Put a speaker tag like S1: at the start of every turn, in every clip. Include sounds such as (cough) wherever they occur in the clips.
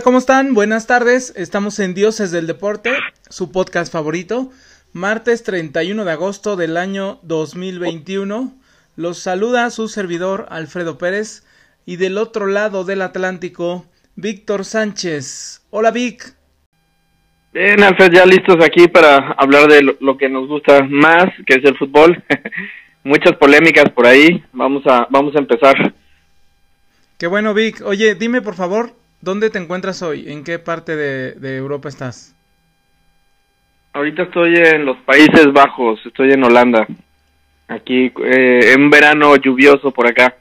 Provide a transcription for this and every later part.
S1: Hola, ¿cómo están? Buenas tardes. Estamos en Dioses del Deporte, su podcast favorito. Martes 31 de agosto del año 2021. Los saluda su servidor Alfredo Pérez y del otro lado del Atlántico, Víctor Sánchez. Hola, Vic.
S2: Bien, Alfred, ya listos aquí para hablar de lo, lo que nos gusta más, que es el fútbol. (laughs) Muchas polémicas por ahí. Vamos a, vamos a empezar.
S1: Qué bueno, Vic. Oye, dime por favor, ¿dónde te encuentras hoy? ¿En qué parte de, de Europa estás?
S2: Ahorita estoy en los Países Bajos, estoy en Holanda. Aquí, eh, en verano lluvioso por acá.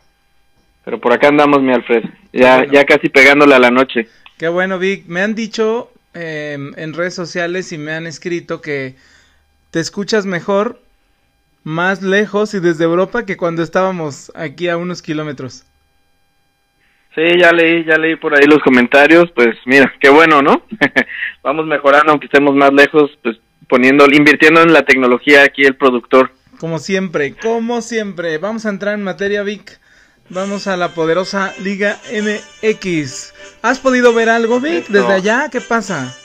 S2: Pero por acá andamos, mi Alfred. Ya,
S1: Bueno.
S2: ya casi pegándole a la noche.
S1: Qué bueno, Vic. Me han dicho eh, en redes sociales y me han escrito que te escuchas mejor más lejos y desde Europa que cuando estábamos aquí a unos kilómetros.
S2: Sí, ya leí, ya leí por ahí los comentarios. Pues mira, qué bueno, ¿no? (laughs) Vamos mejorando, aunque estemos más lejos, pues poniendo, invirtiendo en la tecnología aquí el productor.
S1: Como siempre, como siempre. Vamos a entrar en materia, Vic. Vamos a la poderosa Liga MX. ¿Has podido ver algo, Vic?
S2: Eso.
S1: Desde allá, ¿qué pasa?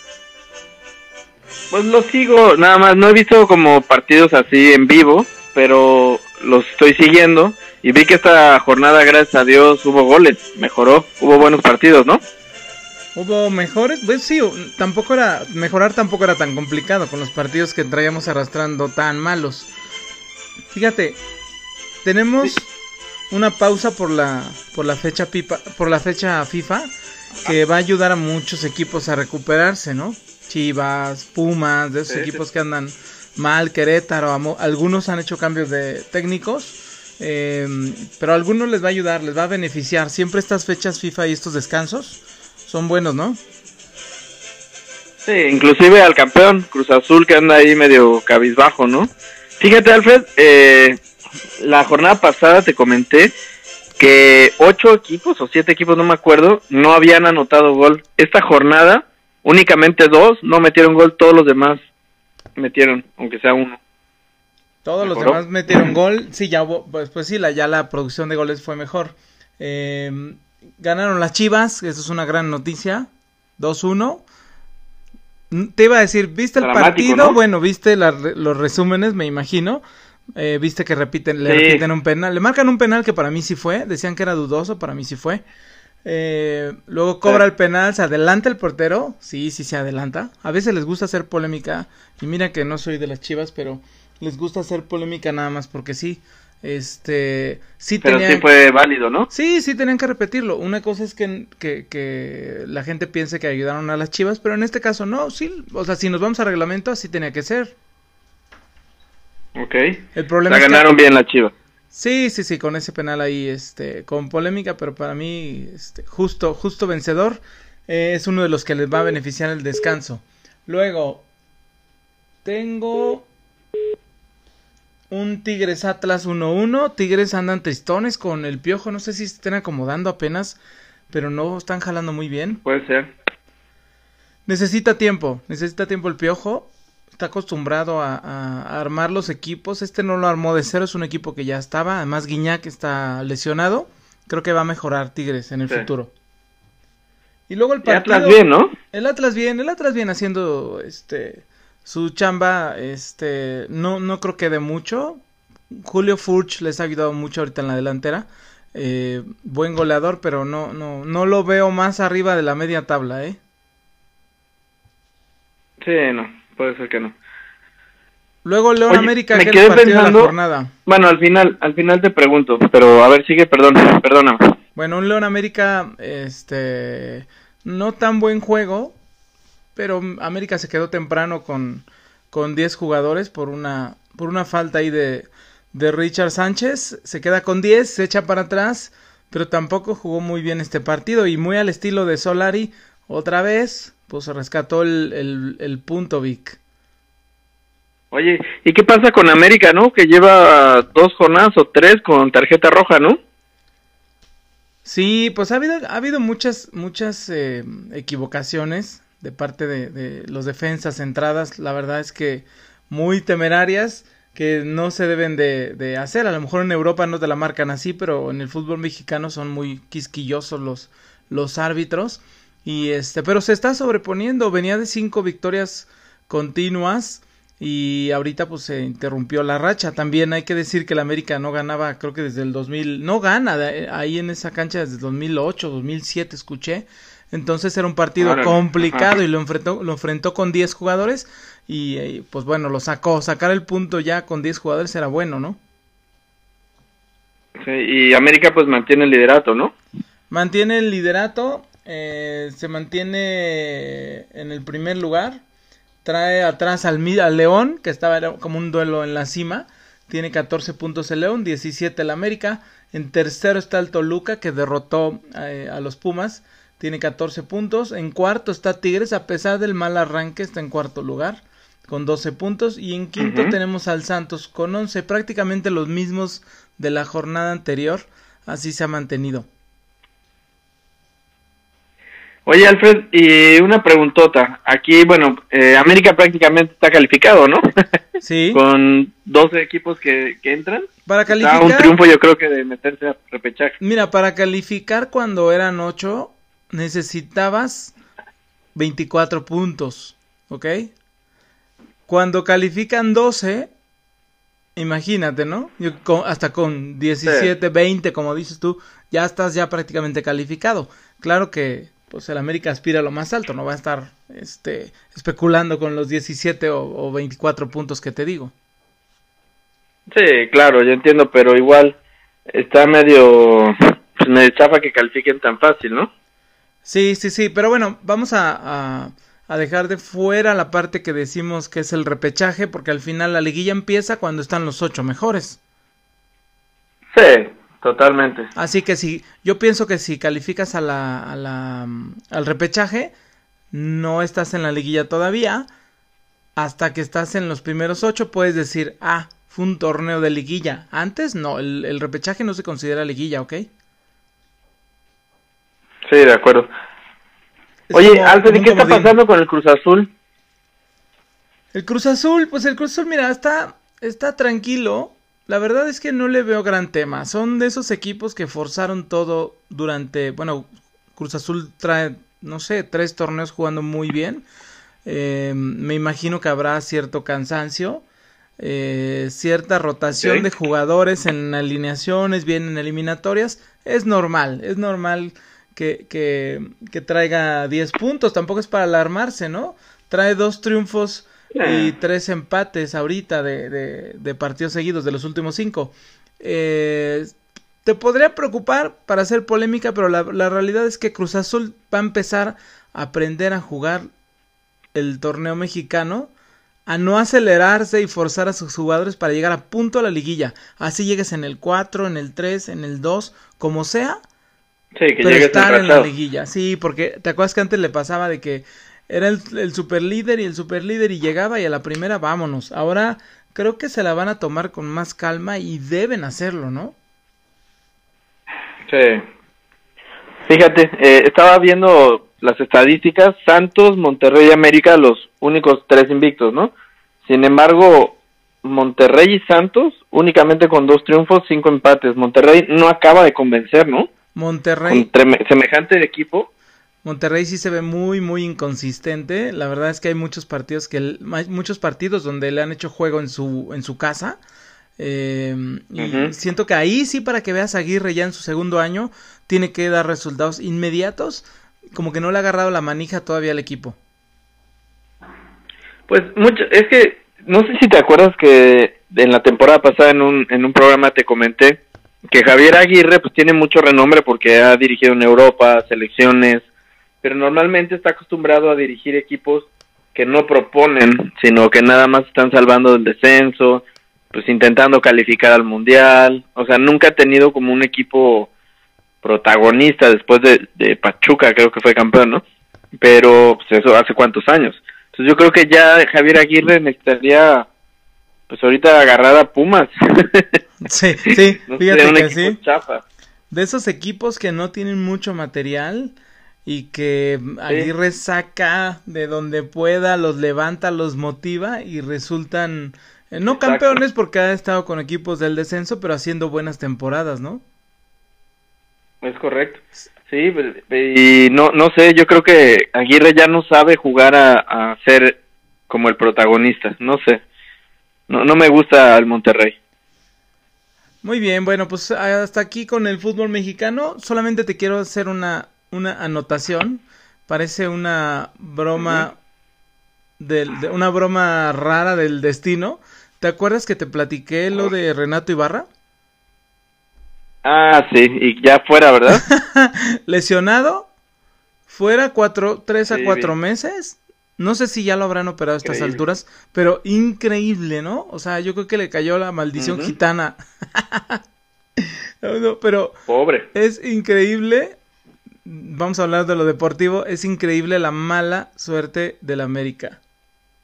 S2: Pues lo sigo, nada más, no he visto como partidos así en vivo, pero los estoy siguiendo y vi que esta jornada, gracias a Dios, hubo goles, mejoró, hubo buenos partidos, ¿no?
S1: ¿Hubo mejores? Pues sí, tampoco era, mejorar tampoco era tan complicado con los partidos que traíamos arrastrando tan malos. Fíjate, tenemos una pausa por la, por la fecha pipa, por la fecha FIFA que va a ayudar a muchos equipos a recuperarse, ¿no? Chivas, Pumas, de esos
S2: Sí, sí.
S1: equipos que andan mal, Querétaro, algunos han hecho cambios de técnicos, eh, pero a algunos les va a ayudar, les va a beneficiar. Siempre estas fechas FIFA y estos descansos son buenos, ¿no?
S2: Sí, inclusive al campeón, Cruz Azul, que anda ahí medio cabizbajo, ¿no? Fíjate, Alfred, eh, la jornada pasada te comenté que ocho equipos o siete equipos, no me acuerdo, no habían anotado gol. Esta jornada, únicamente dos no metieron gol, todos los demás metieron, aunque sea uno.
S1: Todos los demás metieron gol. Sí, ya hubo- pues, pues sí, la, ya la producción de goles fue mejor. Eh, ganaron las Chivas, eso es una gran noticia. 2-1. Mm, Te iba a decir, ¿viste el
S2: Dramático,
S1: partido?
S2: ¿no?
S1: Bueno, viste la los resúmenes, me imagino. Eh, viste que repiten, le
S2: Sí.
S1: repiten un penal. Le marcan un penal que para mí sí fue. Decían que era dudoso, para mí sí fue. Eh, luego cobra
S2: Sí.
S1: el penal, se adelanta el portero. Sí, sí se adelanta. A veces les gusta hacer polémica. Y mira que no soy de las chivas, pero les gusta hacer polémica nada más porque sí. Este, sí
S2: Pero
S1: tenían,
S2: sí fue válido, ¿no?
S1: sí, sí tenían que repetirlo. Una cosa es que, que, que la gente piense que ayudaron a las chivas, pero en este caso no, sí. O sea, si nos vamos a reglamento, así tenía que ser.
S2: Ok.
S1: El problema
S2: La
S1: es que-
S2: ganaron bien la Chiva.
S1: Sí, sí, sí, con ese penal ahí, este, con polémica, pero para mí, este, justo, justo vencedor, eh, es uno de los que les va a beneficiar el descanso. Luego, tengo un Tigres Atlas 1-1, Tigres andan tristones con el piojo, no sé si se estén acomodando apenas, pero no están jalando muy bien.
S2: Puede ser.
S1: Necesita tiempo, necesita tiempo el piojo. Está acostumbrado a, armar los equipos. Este no lo armó de cero, es un equipo que ya estaba. Además, Guiñac está lesionado. Creo que va a mejorar Tigres en el
S2: Sí.
S1: futuro. Y luego el partido.
S2: Atlas bien, ¿no?
S1: El Atlas bien, el Atlas bien haciendo este su chamba, este no no creo que de mucho. Julio Furch les ha ayudado mucho ahorita en la delantera. Eh, buen goleador, pero no no no lo veo más arriba de la media tabla, ¿eh?
S2: Sí, no, puede ser que no.
S1: Luego León
S2: Oye,
S1: América,
S2: me
S1: que
S2: quedé pensando-
S1: la jornada.
S2: Bueno, al final, al final te pregunto, pero a ver, sigue, perdón, perdóname.
S1: Bueno, un León América, este, no tan buen juego, pero América se quedó temprano con, con 10 jugadores por una, por una falta ahí de, de Richard Sánchez. Se queda con 10, se echa para atrás, pero tampoco jugó muy bien este partido y muy al estilo de Solari, otra vez, pues rescató el, el, el punto Vic.
S2: Oye, ¿y qué pasa con América, no? Que lleva dos jornadas o tres con tarjeta roja, ¿no?
S1: Sí, pues ha habido, ha habido muchas, muchas eh, equivocaciones de parte de, los defensas entradas, la verdad es que muy temerarias que no se deben de, de hacer. A lo mejor en Europa no te la marcan así, pero en el fútbol mexicano son muy quisquillosos los, los árbitros. Y este, pero se está sobreponiendo, venía de cinco victorias continuas y ahorita pues se interrumpió la racha. También hay que decir que el América no ganaba, creo que desde el 2000, no gana ahí en esa cancha desde el 2008, 2007 escuché. Entonces era un partido complicado y lo enfrentó, lo enfrentó con 10 jugadores y, y, pues bueno, lo sacó. Sacar el punto ya con 10 jugadores era bueno, ¿no?
S2: Sí, y América pues mantiene el liderato, ¿no?
S1: Mantiene el liderato, eh, se mantiene en el primer lugar, trae atrás al, al León, que estaba como un duelo en la cima, tiene 14 puntos el León, 17 el América, en tercero está el Toluca, que derrotó eh, a los Pumas, tiene 14 puntos, en cuarto está Tigres, a pesar del mal arranque, está en cuarto lugar con 12 puntos y en quinto tenemos al Santos con 11, prácticamente los mismos de la jornada anterior, así se ha mantenido.
S2: Oye, Alfred, y una preguntota. Aquí, bueno, eh, América prácticamente está calificado, ¿no? (laughs)
S1: Sí.
S2: Con 12 equipos que, entran.
S1: Para calificar.
S2: un triunfo, yo creo que de meterse a repechaje.
S1: Mira, para calificar cuando eran 8, necesitabas 24 puntos, ¿ok? Cuando califican 12, Imagínate, ¿no? hasta con 17, 20, como dices tú, ya estás ya prácticamente calificado. Claro que pues el América aspira a lo más alto, no va a estar este especulando con los 17 o, 24 puntos que te digo.
S2: Sí, claro, yo entiendo, pero igual está medio pues, medio chafa que califiquen tan fácil, ¿no?
S1: Sí, sí, sí, pero bueno, vamos a a dejar de fuera la parte que decimos que es el repechaje, porque al final la liguilla empieza cuando están los ocho mejores.
S2: Sí, totalmente.
S1: Así que si, yo pienso que si calificas a la, a la, al repechaje, no estás en la liguilla todavía. Hasta que estás en los primeros ocho, puedes decir, ah, fue un torneo de liguilla. Antes no, el, el repechaje no se considera liguilla, ¿ok?
S2: Sí, de acuerdo. Oye, Alfred, ¿y qué está pasando con el Cruz Azul?
S1: El Cruz Azul, pues el Cruz Azul, mira, está, está tranquilo. La verdad es que no le veo gran tema. Son de esos equipos que forzaron todo durante, bueno, Cruz Azul trae, no sé, tres torneos jugando muy bien. Eh, me imagino que habrá cierto cansancio, eh, cierta rotación de jugadores en alineaciones, bien en eliminatorias. Es normal, es normal que, que, traiga 10 puntos, tampoco es para alarmarse, ¿no? Trae dos triunfos y tres empates ahorita de, de, partidos seguidos de los últimos cinco. Eh, te podría preocupar para hacer polémica, pero la, la, realidad es que Cruz Azul va a empezar a aprender a jugar el torneo mexicano, a no acelerarse y forzar a sus jugadores para llegar a punto a la liguilla. Así llegues en el 4, en el 3, en el 2, como sea,
S2: Sí, que
S1: pero estar en la liguilla. Sí, porque te acuerdas que antes le pasaba de que era el, el super líder y el super líder y llegaba y a la primera vámonos. Ahora creo que se la van a tomar con más calma y deben hacerlo, ¿no?
S2: Sí. Fíjate, eh, estaba viendo las estadísticas, Santos, Monterrey y América, los únicos tres invictos, ¿no? Sin embargo, Monterrey y Santos, únicamente con dos triunfos, cinco empates. Monterrey no acaba de convencer, ¿no?
S1: Monterrey.
S2: semejante equipo.
S1: Monterrey sí se ve muy, muy inconsistente. La verdad es que hay muchos partidos que hay muchos partidos donde le han hecho juego en su, en su casa. Eh, y siento que ahí sí, para que veas a Aguirre ya en su segundo año, tiene que dar resultados inmediatos. Como que no le ha agarrado la manija todavía al equipo.
S2: Pues mucho, es que no sé si te acuerdas que en la temporada pasada en un, en un programa te comenté que Javier Aguirre pues tiene mucho renombre porque ha dirigido en Europa, selecciones, pero normalmente está acostumbrado a dirigir equipos que no proponen, sino que nada más están salvando del descenso, pues intentando calificar al mundial, o sea, nunca ha tenido como un equipo protagonista después de, de Pachuca, creo que fue campeón, ¿no? Pero pues eso hace cuántos años. Entonces yo creo que ya Javier Aguirre necesitaría pues ahorita agarrar a Pumas. (laughs)
S1: Sí, sí, (laughs) fíjate que sí. De esos equipos que no tienen mucho material y que Aguirre saca de donde pueda, los levanta, los motiva y resultan eh, no campeones porque ha estado con equipos del descenso, pero haciendo buenas temporadas, ¿no?
S2: Es correcto. Sí, y no, no sé, yo creo que Aguirre ya no sabe jugar a, a ser como el protagonista, no sé. No, no me gusta el Monterrey.
S1: Muy bien, bueno, pues hasta aquí con el fútbol mexicano. Solamente te quiero hacer una, una anotación. Parece una broma de, una broma rara del destino. ¿Te acuerdas que te platiqué lo de Renato Ibarra?
S2: Ah, sí, y ya fuera, ¿verdad? (laughs)
S1: Lesionado, fuera cuatro, tres a cuatro meses. No sé si ya lo habrán operado a estas alturas, pero increíble, ¿no? O sea, yo creo que le cayó la maldición gitana. (laughs) pero
S2: pobre.
S1: Es increíble. Vamos a hablar de lo deportivo. Es increíble la mala suerte del América.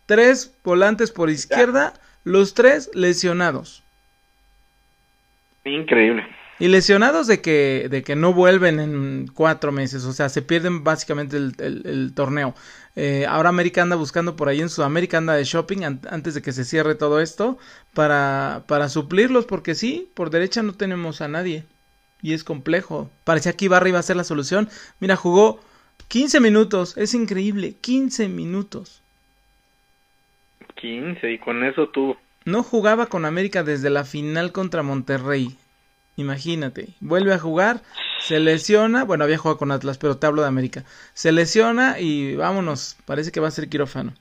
S1: Tres volantes por izquierda, los tres lesionados.
S2: Increíble.
S1: Y lesionados de que, de que no vuelven en cuatro meses, o sea, se pierden básicamente el, torneo. Eh, ahora América anda buscando por ahí en Sudamérica, anda de shopping antes de que se cierre todo esto para, para suplirlos, porque sí, por derecha no tenemos a nadie. Y es complejo. Parecía que Ibarra iba a ser la solución. Mira, jugó 15 minutos, es increíble, 15 minutos.
S2: 15, y con eso tú.
S1: No jugaba con América desde la final contra Monterrey. Imagínate, vuelve a jugar, se lesiona, bueno, había jugado con Atlas, pero te hablo de América. Se lesiona y vámonos, parece que va a ser quirófano.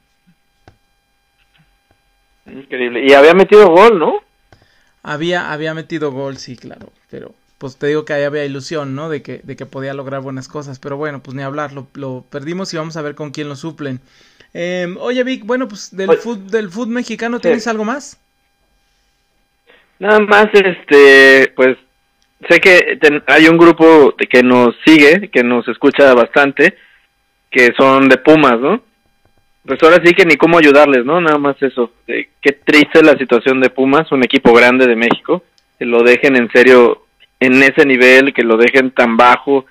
S2: Increíble. Y había metido gol, ¿no?
S1: Había, había metido gol, sí, claro, pero pues te digo que ahí había ilusión, ¿no? De que, de que podía lograr buenas cosas, pero bueno, pues ni hablar, lo, perdimos y vamos a ver con quién lo suplen. Em, oye, Vic, bueno, pues del pues, fútbol del fútbol mexicano, ¿tienes algo más?
S2: Nada más, este, pues sé que hay un grupo que nos sigue, que nos escucha bastante, que son de Pumas, ¿no? Pues ahora sí que ni cómo ayudarles, ¿no? Nada más eso. qué triste la situación de Pumas, un equipo grande de México, que lo dejen en serio en ese nivel, que lo dejen tan bajo,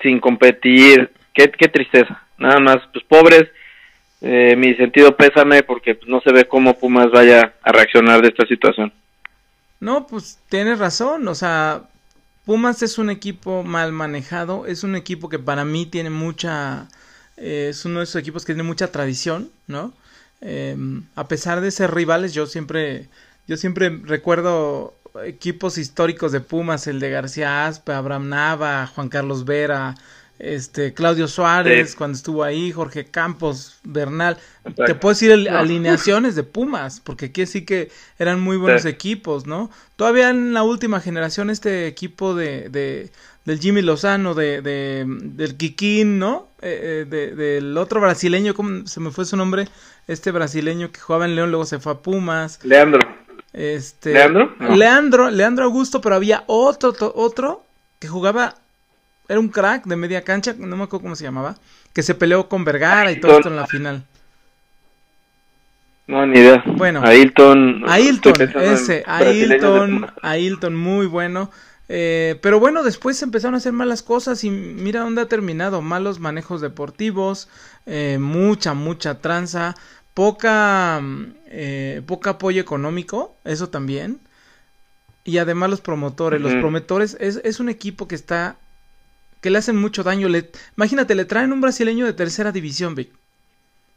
S2: sin competir. Qué, qué tristeza. Nada más, pues pobres, eh, mi sentido pésame porque pues, no se ve cómo Pumas vaya a reaccionar de esta situación.
S1: No, pues tienes razón, o sea, Pumas es un equipo mal manejado, es un equipo que para mí tiene mucha, eh, es uno de esos equipos que tiene mucha tradición, ¿no? Em, a pesar de ser rivales, yo siempre, yo siempre recuerdo equipos históricos de Pumas, el de García Aspe, Abraham Nava, Juan Carlos Vera, este Claudio Suárez cuando estuvo ahí, Jorge Campos, Bernal, te puedo decir alineaciones de Pumas, porque aquí sí que eran muy buenos equipos, ¿no? Todavía en la última generación este equipo de, de del Jimmy Lozano, de, de del Kikín, ¿no? Eh, eh del otro brasileño, ¿cómo se me fue su nombre? Este brasileño que jugaba en León, luego se fue a Pumas.
S2: Leandro.
S1: Este, ¿Leandro? Leandro, Leandro Augusto, pero había otro, otro que jugaba era un crack de media cancha, no me acuerdo cómo se llamaba, que se peleó con Vergara y todo esto en la final.
S2: No, ni idea.
S1: Bueno,
S2: Ailton.
S1: Ailton, ese, Ailton, Ailton, muy bueno. Eh, pero bueno, después empezaron a hacer malas cosas y mira dónde ha terminado. Malos manejos deportivos, eh, mucha, mucha tranza, poca, eh, poca apoyo económico, eso también. Y además los promotores, los promotores es, es un equipo que está que le hacen mucho daño. Le, imagínate, le traen un brasileño de tercera división, Vic.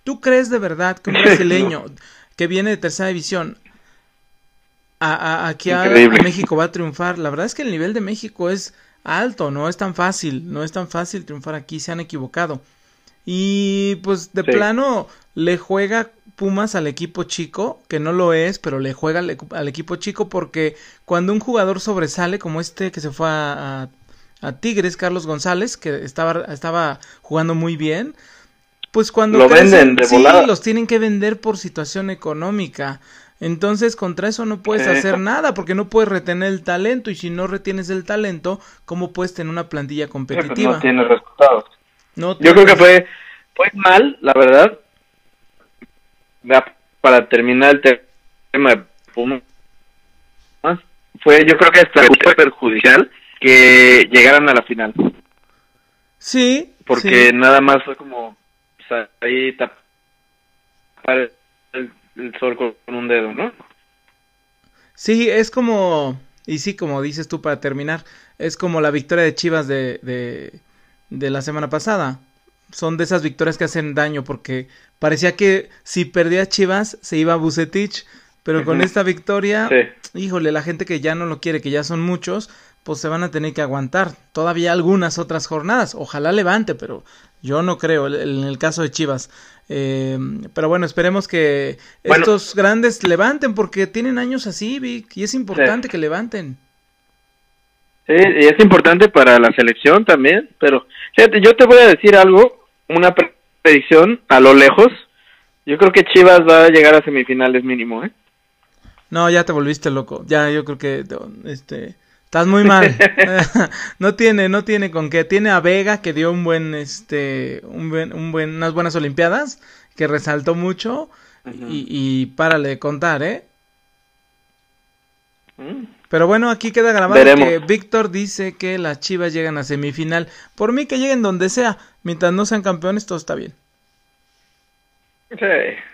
S1: ¿Tú crees de verdad que un (laughs) brasileño que viene de tercera división a, aquí a, México va a triunfar? La verdad es que el nivel de México es alto, no es tan fácil, no es tan fácil triunfar aquí, se han equivocado. Y pues de plano le juega Pumas al equipo chico, que no lo es, pero le juega al, equipo chico porque cuando un jugador sobresale como este que se fue a a Tigres, Carlos González, que estaba, estaba jugando muy bien. Pues cuando
S2: lo venden de sí,
S1: los tienen que vender por situación económica. Entonces, contra eso no puedes hacer nada porque no puedes retener el talento y si no retienes el talento, ¿cómo puedes tener una plantilla competitiva?
S2: no tienes resultados. Yo creo que fue, fue mal, la verdad. Para terminar el tema de Pumas, fue, yo creo que fue perjudicial que llegaran a la final.
S1: Sí.
S2: Porque nada más fue como ahí tapar el, sol con, un dedo, ¿no?
S1: Sí, es como, y sí, como dices tú para terminar, es como la victoria de Chivas de, de la semana pasada. Son de esas victorias que hacen daño porque parecía que si perdía Chivas se iba a Bucetich, pero con esta victoria, híjole, la gente que ya no lo quiere, que ya son muchos, pues se van a tener que aguantar. Todavía algunas otras jornadas. Ojalá levante, pero yo no creo en el caso de Chivas. Eh, pero bueno, esperemos que estos grandes levanten porque tienen años así, Vic, y es importante que levanten.
S2: Sí, y es importante para la selección también, pero fíjate, yo te voy a decir algo, una predicción a lo lejos. Yo creo que Chivas va a llegar a semifinales mínimo, ¿eh?
S1: No, ya te volviste loco. Ya, yo creo que este estás muy mal. (laughs) (laughs) no tiene, no tiene con qué. Tiene a Vega que dio un buen, este, un buen, un buen, unas buenas olimpiadas que resaltó mucho y, y párale de contar, ¿eh? Mm. Pero bueno, aquí queda grabado que Víctor dice que las Chivas llegan a semifinal. Por mí que lleguen donde sea, mientras no sean campeones, todo está bien.
S2: Sí,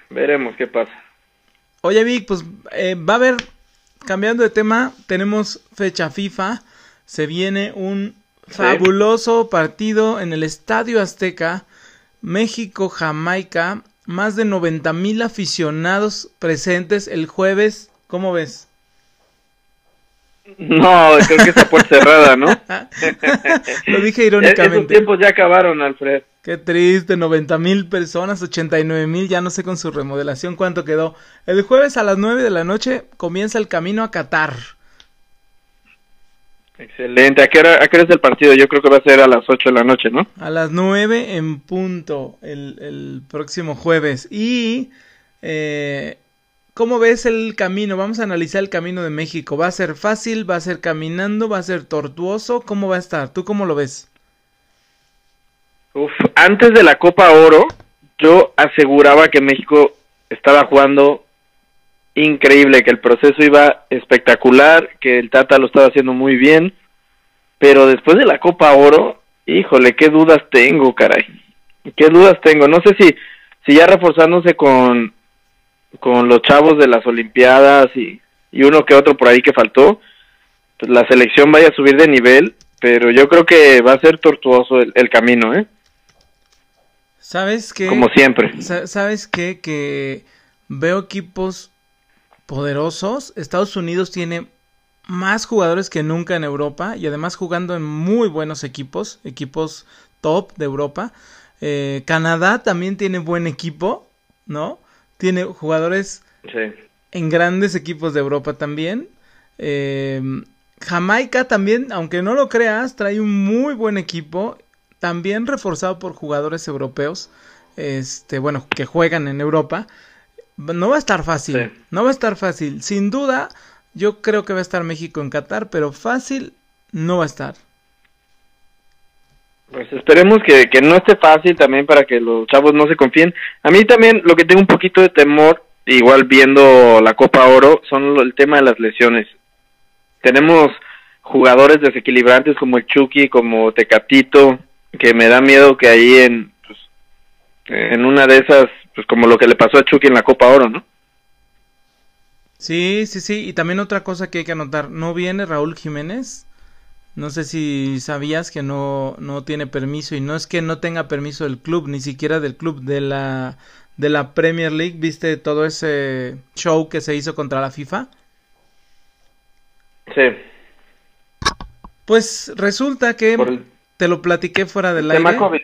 S2: veremos qué pasa.
S1: Oye, Vic, pues eh, va a haber, cambiando de tema, tenemos fecha FIFA. Se viene un fabuloso partido en el Estadio Azteca, México-Jamaica. Más de 90 mil aficionados presentes el jueves. ¿Cómo ves?
S2: No, creo que está por cerrada, ¿no? (laughs)
S1: Lo dije irónicamente.
S2: Esos tiempos ya acabaron, Alfred.
S1: Qué triste, 90 mil personas, 89 mil, ya no sé con su remodelación cuánto quedó. El jueves a las 9 de la noche comienza el camino a Qatar.
S2: Excelente, ¿a qué, hora, ¿a qué hora es el partido? Yo creo que va a ser a las 8 de la noche, ¿no?
S1: A las 9 en punto, el, el próximo jueves. Y eh, ¿Cómo ves el camino? Vamos a analizar el camino de México. ¿Va a ser fácil? ¿Va a ser caminando? ¿Va a ser tortuoso? ¿Cómo va a estar? ¿Tú cómo lo ves?
S2: Uf, antes de la Copa Oro, yo aseguraba que México estaba jugando increíble, que el proceso iba espectacular, que el Tata lo estaba haciendo muy bien, pero después de la Copa Oro, híjole, qué dudas tengo, caray. Qué dudas tengo. No sé si, si ya reforzándose con con los chavos de las Olimpiadas y, y uno que otro por ahí que faltó, pues la selección vaya a subir de nivel, pero yo creo que va a ser tortuoso el, camino, ¿eh?
S1: ¿Sabes qué?
S2: Como siempre.
S1: ¿Sabes qué? Que veo equipos poderosos. Estados Unidos tiene más jugadores que nunca en Europa y además jugando en muy buenos equipos, equipos top de Europa. Eh, Canadá también tiene buen equipo, ¿no? tiene jugadores en grandes equipos de Europa también. Em, Jamaica también, aunque no lo creas, trae un muy buen equipo, también reforzado por jugadores europeos, este, bueno, que juegan en Europa. No va a estar fácil, no va a estar fácil. Sin duda, yo creo que va a estar México en Qatar, pero fácil no va a estar.
S2: Pues esperemos que, que no esté fácil también para que los chavos no se confíen. A mí también lo que tengo un poquito de temor, igual viendo la Copa Oro, son el tema de las lesiones. Tenemos jugadores desequilibrantes como el Chucky, como Tecatito, que me da miedo que ahí en, pues, en una de esas, pues como lo que le pasó a Chucky en la Copa Oro, ¿no?
S1: Sí, sí, sí. Y también otra cosa que hay que anotar, ¿no viene Raúl Jiménez? No sé si sabías que no, no tiene permiso y no es que no tenga permiso del club, ni siquiera del club de la de la Premier League. ¿Viste todo ese show que se hizo contra la FIFA?
S2: Sí.
S1: Pues resulta que te lo platiqué fuera del aire. COVID,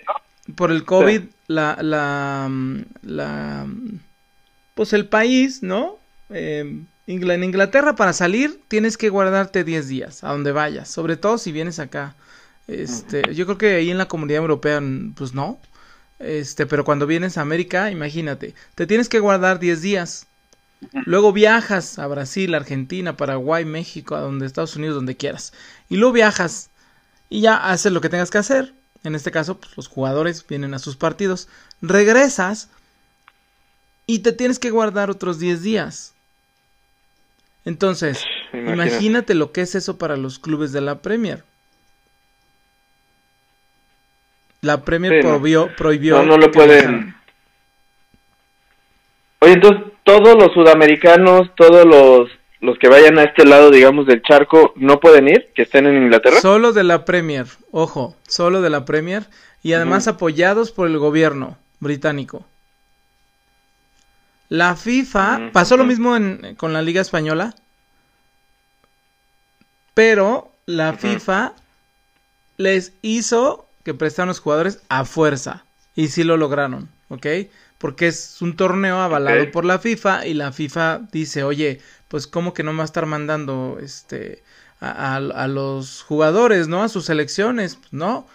S1: Por el COVID, la, la, la, pues el país, ¿no? Eh, en Inglaterra para salir tienes que guardarte 10 días a donde vayas, sobre todo si vienes acá. Este, yo creo que ahí en la comunidad europea pues no. Este, pero cuando vienes a América, imagínate, te tienes que guardar 10 días. Luego viajas a Brasil, Argentina, Paraguay, México, a donde Estados Unidos, donde quieras. Y luego viajas y ya haces lo que tengas que hacer. En este caso, pues, los jugadores vienen a sus partidos. Regresas y te tienes que guardar otros 10 días. Entonces, imagínate. lo que es eso para los clubes de la Premier. La Premier prohibió, prohibió.
S2: No, lo pueden. Oye, entonces, todos los sudamericanos, todos los los que vayan a este lado, digamos, del charco, no pueden ir, que estén en Inglaterra.
S1: Solo de la Premier, ojo, solo de la Premier y además apoyados por el gobierno británico. La FIFA pasó lo mismo con la Liga Española, pero la FIFA les hizo que prestaran los jugadores a fuerza y sí lo lograron, ¿ok? Porque es un torneo avalado por la FIFA y la FIFA dice, oye, pues como que no va a estar mandando este a, los jugadores, ¿no? A sus selecciones, ¿no?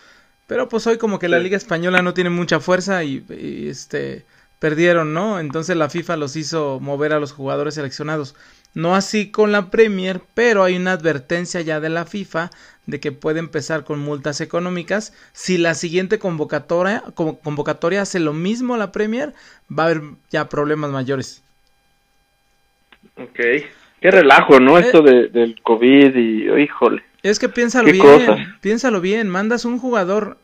S1: Pero pues hoy como que la Liga Española no tiene mucha fuerza y, este perdieron, ¿no? Entonces la FIFA los hizo mover a los jugadores seleccionados. No así con la Premier, pero hay una advertencia ya de la FIFA de que puede empezar con multas económicas. Si la siguiente convocatoria, convocatoria hace lo mismo la Premier, va a haber ya problemas mayores.
S2: Ok. Qué relajo, ¿no? Eh, Esto de, del COVID y, oh, híjole.
S1: Es que piénsalo bien, piénsalo bien, mandas un jugador,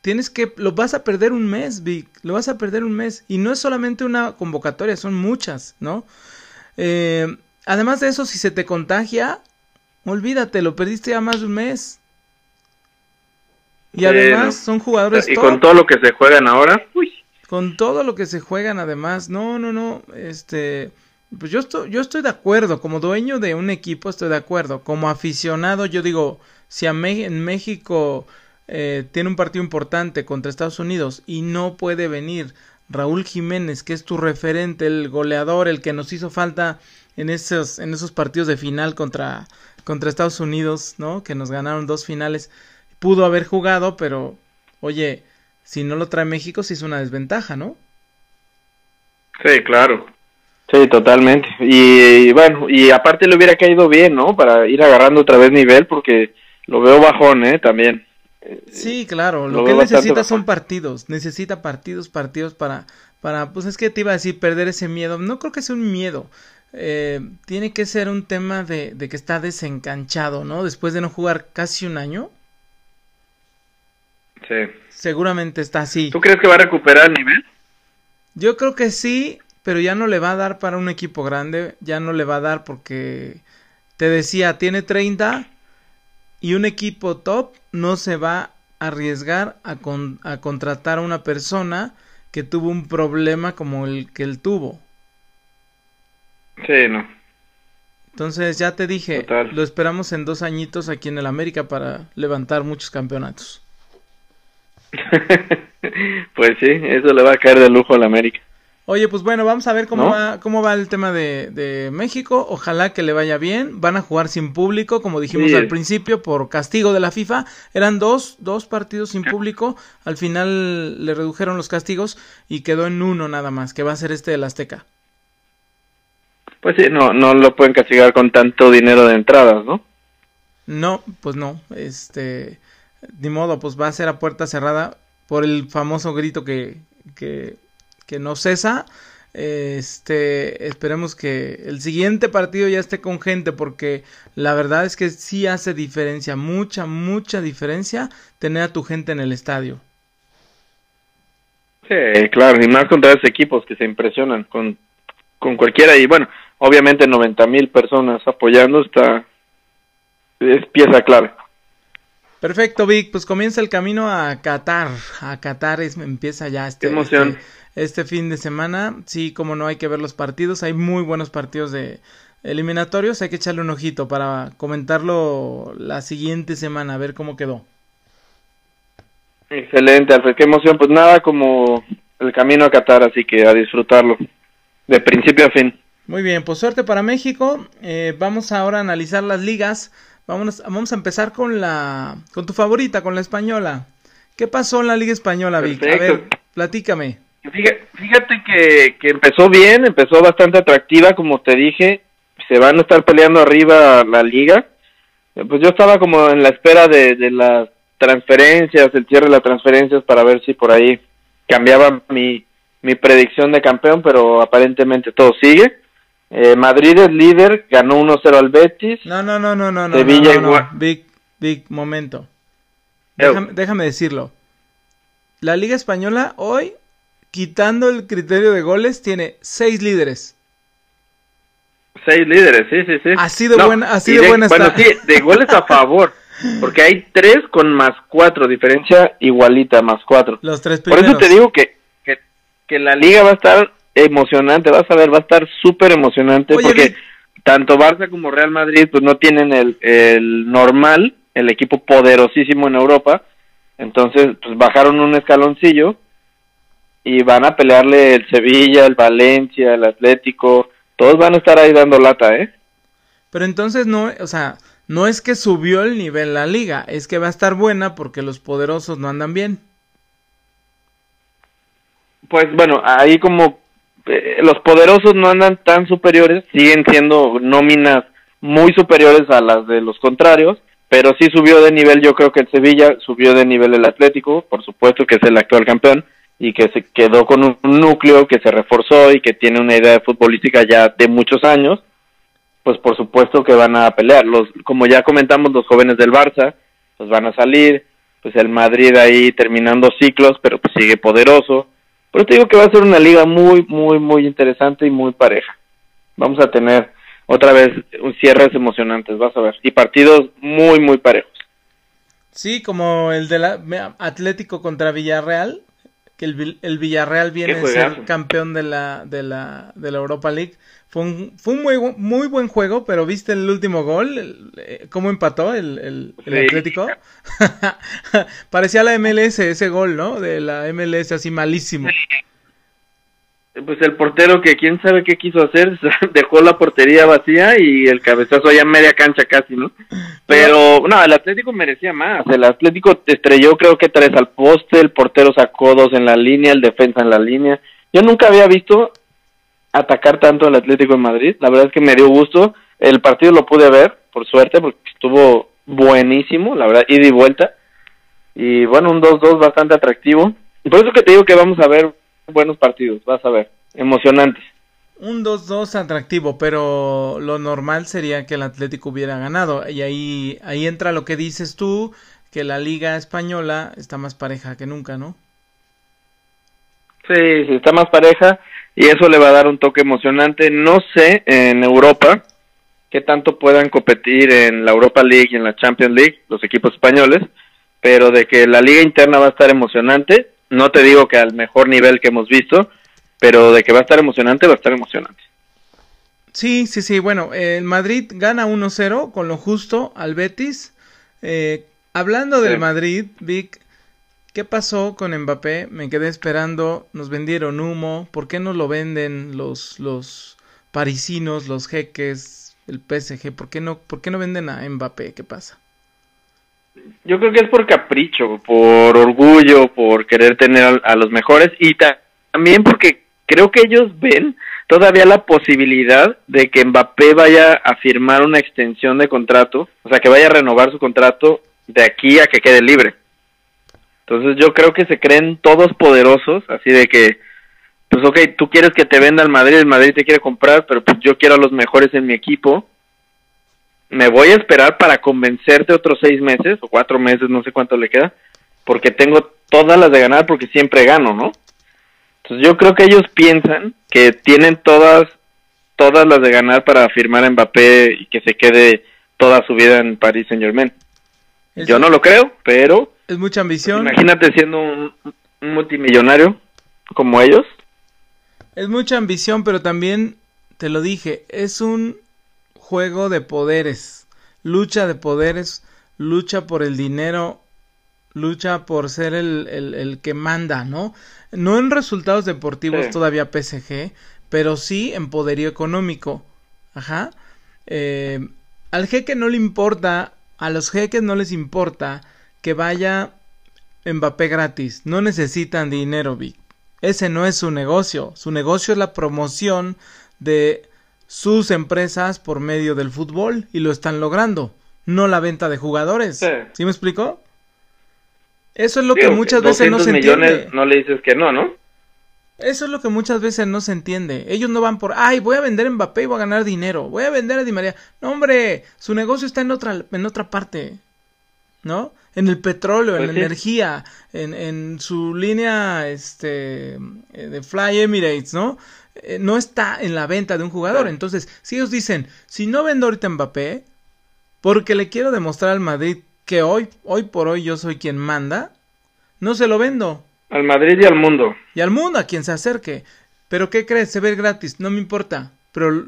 S1: tienes que, lo vas a perder un mes, Vic, lo vas a perder un mes. Y no es solamente una convocatoria, son muchas, ¿no? Eh, además de eso, si se te contagia, olvídate, lo perdiste ya más de un mes. Y además son jugadores...
S2: Y con todo lo que se juegan ahora, uy.
S1: Con todo lo que se juegan además, no, no, no, este... Pues yo estoy, yo estoy de acuerdo, como dueño de un equipo estoy de acuerdo, como aficionado yo digo, si a en México eh, tiene un partido importante contra Estados Unidos y no puede venir Raúl Jiménez, que es tu referente, el goleador, el que nos hizo falta en esos, en esos partidos de final contra, contra Estados Unidos, ¿no? Que nos ganaron dos finales. Pudo haber jugado, pero oye, si no lo trae México, sí es una desventaja, ¿no?
S2: Sí, claro. Sí, totalmente. Y, bueno, y aparte le hubiera caído bien, ¿no? Para ir agarrando otra vez nivel, porque lo veo bajón, ¿eh? También.
S1: Sí, claro. Lo, que necesita son partidos. Necesita partidos, partidos para, para, pues es que te iba a decir, perder ese miedo. No creo que sea un miedo. Eh, tiene que ser un tema de, de que está desencanchado, ¿no? Después de no jugar casi un año.
S2: Sí.
S1: Seguramente está así.
S2: ¿Tú crees que va a recuperar el nivel?
S1: Yo creo que sí, pero ya no le va a dar para un equipo grande, ya no le va a dar porque te decía, tiene 30 y un equipo top no se va a arriesgar a, a contratar a una persona que tuvo un problema como el que él tuvo.
S2: Sí, no.
S1: Entonces ya te dije, lo esperamos en dos añitos aquí en el América para levantar muchos campeonatos. (laughs)
S2: pues sí, eso le va a caer de lujo al América.
S1: Oye, pues bueno, vamos a ver cómo va cómo va el tema de, de, México. Ojalá que le vaya bien. Van a jugar sin público, como dijimos al principio, por castigo de la FIFA. Eran dos, dos partidos sin público. Al final le redujeron los castigos y quedó en uno nada más, que va a ser este del Azteca.
S2: Pues sí, no, no lo pueden castigar con tanto dinero de entradas, ¿no?
S1: No, pues no. Este, ni modo, pues va a ser a puerta cerrada por el famoso grito que, que que no cesa. Este, esperemos que el siguiente partido ya esté con gente porque la verdad es que sí hace diferencia, mucha, mucha diferencia tener a tu gente en el estadio.
S2: Sí, claro, y más contra esos equipos que se impresionan con, con cualquiera y bueno, obviamente 90 mil personas apoyando está, es pieza clave.
S1: Perfecto, Vic, pues comienza el camino a Qatar, a Qatar es, empieza ya este,
S2: emoción.
S1: Este, este fin de semana. Sí, como no hay que ver los partidos, hay muy buenos partidos de eliminatorios, hay que echarle un ojito para comentarlo la siguiente semana, a ver cómo quedó.
S2: Excelente, Alfred, qué emoción, pues nada como el camino a Qatar, así que a disfrutarlo, de principio a fin.
S1: Muy bien, pues suerte para México. Eh, vamos ahora a analizar las ligas. Vamos, vamos a empezar con la, con tu favorita, con la española. ¿Qué pasó en la Liga Española, Vic? A ver, platícame.
S2: Fíjate que, que empezó bien, empezó bastante atractiva, como te dije, se van a estar peleando arriba la liga. Pues yo estaba como en la espera de, de las transferencias, el cierre de las transferencias para ver si por ahí cambiaba mi, mi predicción de campeón, pero aparentemente todo sigue. Eh, Madrid es líder, ganó 1-0 al Betis.
S1: No, no, no, no, no, Sevilla no, no, Big, big momento. Déjame, déjame decirlo. La Liga Española hoy quitando el criterio de goles, tiene seis líderes.
S2: Seis líderes, sí, sí, sí.
S1: Así de buena, así de, buena
S2: Bueno, sí, de goles a favor. (laughs) Porque hay tres con más cuatro, diferencia igualita, más cuatro.
S1: Los tres
S2: Por eso te digo que, que, la liga va a estar emocionante, vas a ver, va a estar súper emocionante porque tanto Barça como Real Madrid pues no tienen el, el normal, el equipo poderosísimo en Europa, entonces pues bajaron un escaloncillo y van a pelearle el Sevilla, el Valencia, el Atlético, todos van a estar ahí dando lata, ¿eh?
S1: Pero entonces no, o sea, no es que subió el nivel la liga, es que va a estar buena porque los poderosos no andan bien.
S2: Pues bueno, ahí como eh, los poderosos no andan tan superiores, siguen siendo nóminas muy superiores a las de los contrarios, pero sí subió de nivel yo creo que el Sevilla, subió de nivel el Atlético, por supuesto que es el actual campeón, y que se quedó con un núcleo que se reforzó y que tiene una idea futbolística ya de muchos años, pues por supuesto que van a pelear. Los, como ya comentamos, los jóvenes del Barça, pues van a salir, pues el Madrid ahí terminando ciclos, pero pues sigue poderoso. Pero te digo que va a ser una liga muy, muy, muy interesante y muy pareja. Vamos a tener otra vez cierres emocionantes, vas a ver, y partidos muy, muy parejos.
S1: Sí, como el de la Atlético contra Villarreal, que el, el Villarreal viene a ser campeón de la, de la, de la Europa League. Fue un, fue un muy, muy buen juego, pero ¿viste el último gol? Eh, ¿Cómo empató el, el, Atlético? (laughs) Parecía la MLS ese gol, ¿no? De la MLS así malísimo
S2: pues el portero que quién sabe qué quiso hacer, (laughs) dejó la portería vacía y el cabezazo allá media cancha casi, ¿no? Pero no, el Atlético merecía más, el Atlético estrelló creo que tres al poste, el portero sacó dos en la línea, el defensa en la línea. Yo nunca había visto atacar tanto al Atlético de Madrid, la verdad es que me dio gusto, el partido lo pude ver, por suerte, porque estuvo buenísimo, la verdad, ida y vuelta. Y bueno, un 2-2 bastante atractivo. Por eso que te digo que vamos a ver buenos partidos, vas a ver, emocionantes.
S1: Un 2-2 atractivo, pero lo normal sería que el Atlético hubiera ganado. Y ahí, ahí entra lo que dices tú, que la liga española está más pareja que nunca, ¿no?
S2: Sí, sí, está más pareja y eso le va a dar un toque emocionante. No sé en Europa qué tanto puedan competir en la Europa League y en la Champions League los equipos españoles, pero de que la liga interna va a estar emocionante, no te digo que al mejor nivel que hemos visto, pero de que va a estar emocionante, va a estar emocionante.
S1: Sí, sí, sí. Bueno, el Madrid gana 1-0 con lo justo al Betis. Eh, hablando del Madrid, Vic, ¿qué pasó con Mbappé? Me quedé esperando, nos vendieron humo. ¿Por qué no lo venden los, los parisinos, los jeques, el PSG? ¿Por qué, no, ¿Por qué no venden a Mbappé? ¿Qué pasa?
S2: Yo creo que es por capricho, por orgullo, por querer tener a, los mejores y también porque creo que ellos ven todavía la posibilidad de que Mbappé vaya a firmar una extensión de contrato, o sea, que vaya a renovar su contrato de aquí a que quede libre. Entonces yo creo que se creen todos poderosos, así de que, pues ok, tú quieres que te venda el Madrid, el Madrid te quiere comprar, pero pues yo quiero a los mejores en mi equipo, me voy a esperar para convencerte otros seis meses o cuatro meses, no sé cuánto le queda, porque tengo todas las de ganar porque siempre gano, ¿no? Entonces yo creo que ellos piensan que tienen todas todas las de ganar para firmar a Mbappé y que se quede toda su vida en París Saint Germain. Yo no lo creo, pero
S1: es mucha ambición.
S2: Imagínate siendo un multimillonario como ellos.
S1: Es mucha ambición, pero también te lo dije, es un juego de poderes, lucha de poderes, lucha por el dinero, lucha por ser el, el, que manda, ¿no? No en resultados deportivos todavía PSG, pero sí en poderío económico. Ajá. Eh, al jeque no le importa, a los jeques no les importa que vaya Mbappé gratis. No necesitan dinero, Vic. Ese no es su negocio. Su negocio es la promoción de sus empresas por medio del fútbol y lo están logrando, no la venta de jugadores. ¿Sí, me explico? Eso es lo que muchas veces no se entiende.
S2: No le dices que no, ¿no?
S1: Eso es lo que muchas veces no se entiende. Ellos no van por, ay, voy a vender Mbappé y voy a ganar dinero. Voy a vender a Di María. No, hombre, su negocio está en otra, en otra parte. ¿No? En el petróleo, en
S2: Pues
S1: la energía, en, en su línea este, eh, de Fly Emirates, ¿no? Eh, no está en la venta de un jugador.
S2: Claro.
S1: Entonces, si ellos dicen, si no vendo ahorita Mbappé, porque le quiero demostrar al Madrid que hoy, hoy por hoy yo soy quien manda, no se lo vendo.
S2: Al Madrid y al mundo.
S1: Y al mundo, a quien se acerque. Pero ¿qué crees? Se ve gratis, no me importa. Pero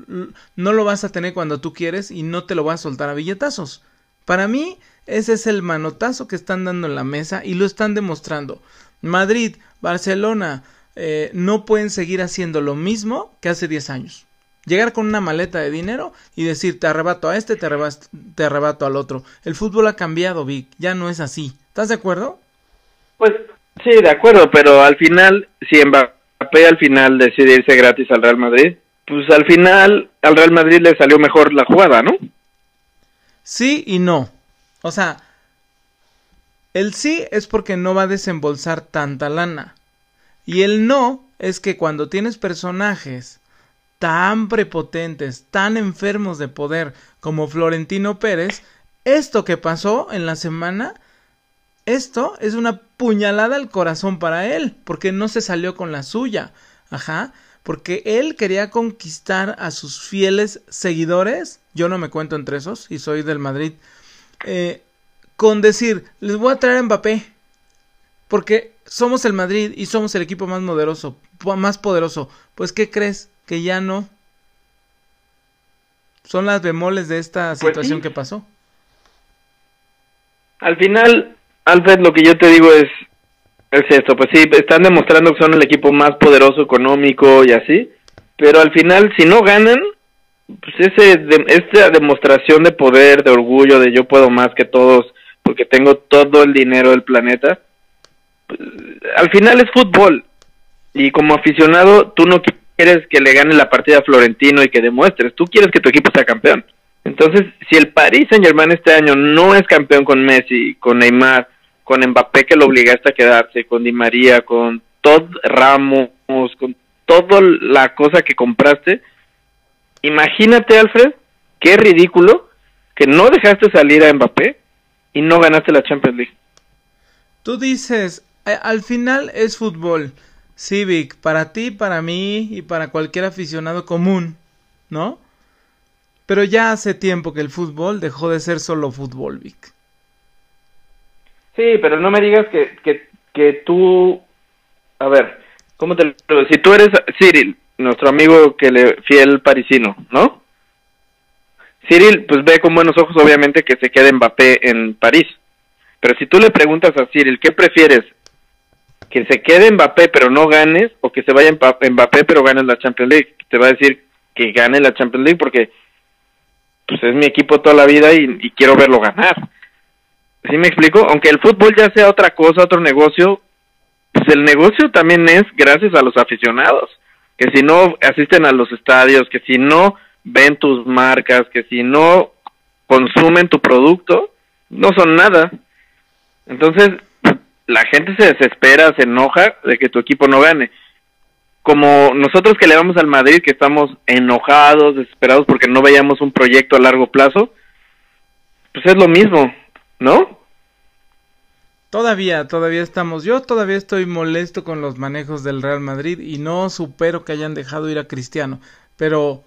S1: no lo vas a tener cuando tú quieres y no te lo vas a soltar a billetazos. Para mí, ese es el manotazo que están dando en la mesa y lo están demostrando. Madrid, Barcelona, eh, no pueden seguir haciendo lo mismo que hace 10 años. Llegar con una maleta de dinero y decir te arrebato a este, te arrebato, te arrebato al otro. El fútbol ha cambiado, Vic, ya no es así. ¿Estás de acuerdo?
S2: Pues sí, de acuerdo, pero al final, si Mbappé al final decide irse gratis al Real Madrid, pues al final al Real Madrid le salió mejor la jugada, ¿no?
S1: Sí y no. O sea, el sí es porque no va a desembolsar tanta lana. Y el no es que cuando tienes personajes tan prepotentes, tan enfermos de poder como Florentino Pérez, esto que pasó en la semana, esto es una puñalada al corazón para él, porque no se salió con la suya. Ajá, porque él quería conquistar a sus fieles seguidores, yo no me cuento entre esos y soy del Madrid, eh, con decir, les voy a traer a Mbappé, porque somos el Madrid y somos el equipo más poderoso, más poderoso. Pues ¿qué crees? Que ya no. Son las bemoles de esta
S2: Pues
S1: situación
S2: sí.
S1: que pasó.
S2: Al final, Alfred, lo que yo te digo es, es esto, pues sí, están demostrando que son el equipo más poderoso económico y así, pero al final, si no ganan, pues ese, esta demostración de poder, de orgullo, de yo puedo más que todos, porque tengo todo el dinero del planeta, pues, al final es fútbol, y como aficionado, tú no quieres que le gane la partida a Florentino y que demuestres, tú quieres que tu equipo sea campeón. Entonces, si el Paris Saint Germain este año no es campeón con Messi, con Neymar, con Mbappé que lo obligaste a quedarse, con Di María, con Todd Ramos, con toda la cosa que compraste, imagínate, Alfred, qué ridículo que no dejaste salir a Mbappé y no ganaste la Champions League.
S1: Tú dices, "Eh, al final es fútbol. Civic, para ti, para mí y para cualquier aficionado común, ¿no? Pero ya hace tiempo que el fútbol dejó de ser solo fútbol, Vic.
S2: Sí, pero no me digas que, que, que tú, a ver, ¿cómo te lo digo? Si tú eres Cyril, nuestro amigo que le fiel parisino, ¿no? Cyril, pues ve con buenos ojos obviamente que se quede Mbappé en París. Pero si tú le preguntas a Cyril, ¿qué prefieres? ¿Que se quede Mbappé pero no ganes? ¿O que se vaya Mbappé pero ganes la Champions League? Te va a decir que gane la Champions League porque pues es mi equipo toda la vida y, y quiero verlo ganar. ¿Sí me explico? Aunque el fútbol ya sea otra cosa, otro negocio, pues el negocio también es gracias a los aficionados. Que si no asisten a los estadios, que si no ven tus marcas, que si no consumen tu producto, no son nada. Entonces, la gente se desespera, se enoja de que tu equipo no gane. Como nosotros que le vamos al Madrid, que estamos enojados, desesperados porque no veíamos un proyecto a largo plazo, pues es lo mismo, ¿no?
S1: Todavía, todavía estamos. Yo todavía estoy molesto con los manejos del Real Madrid y no supero que hayan dejado ir a Cristiano. Pero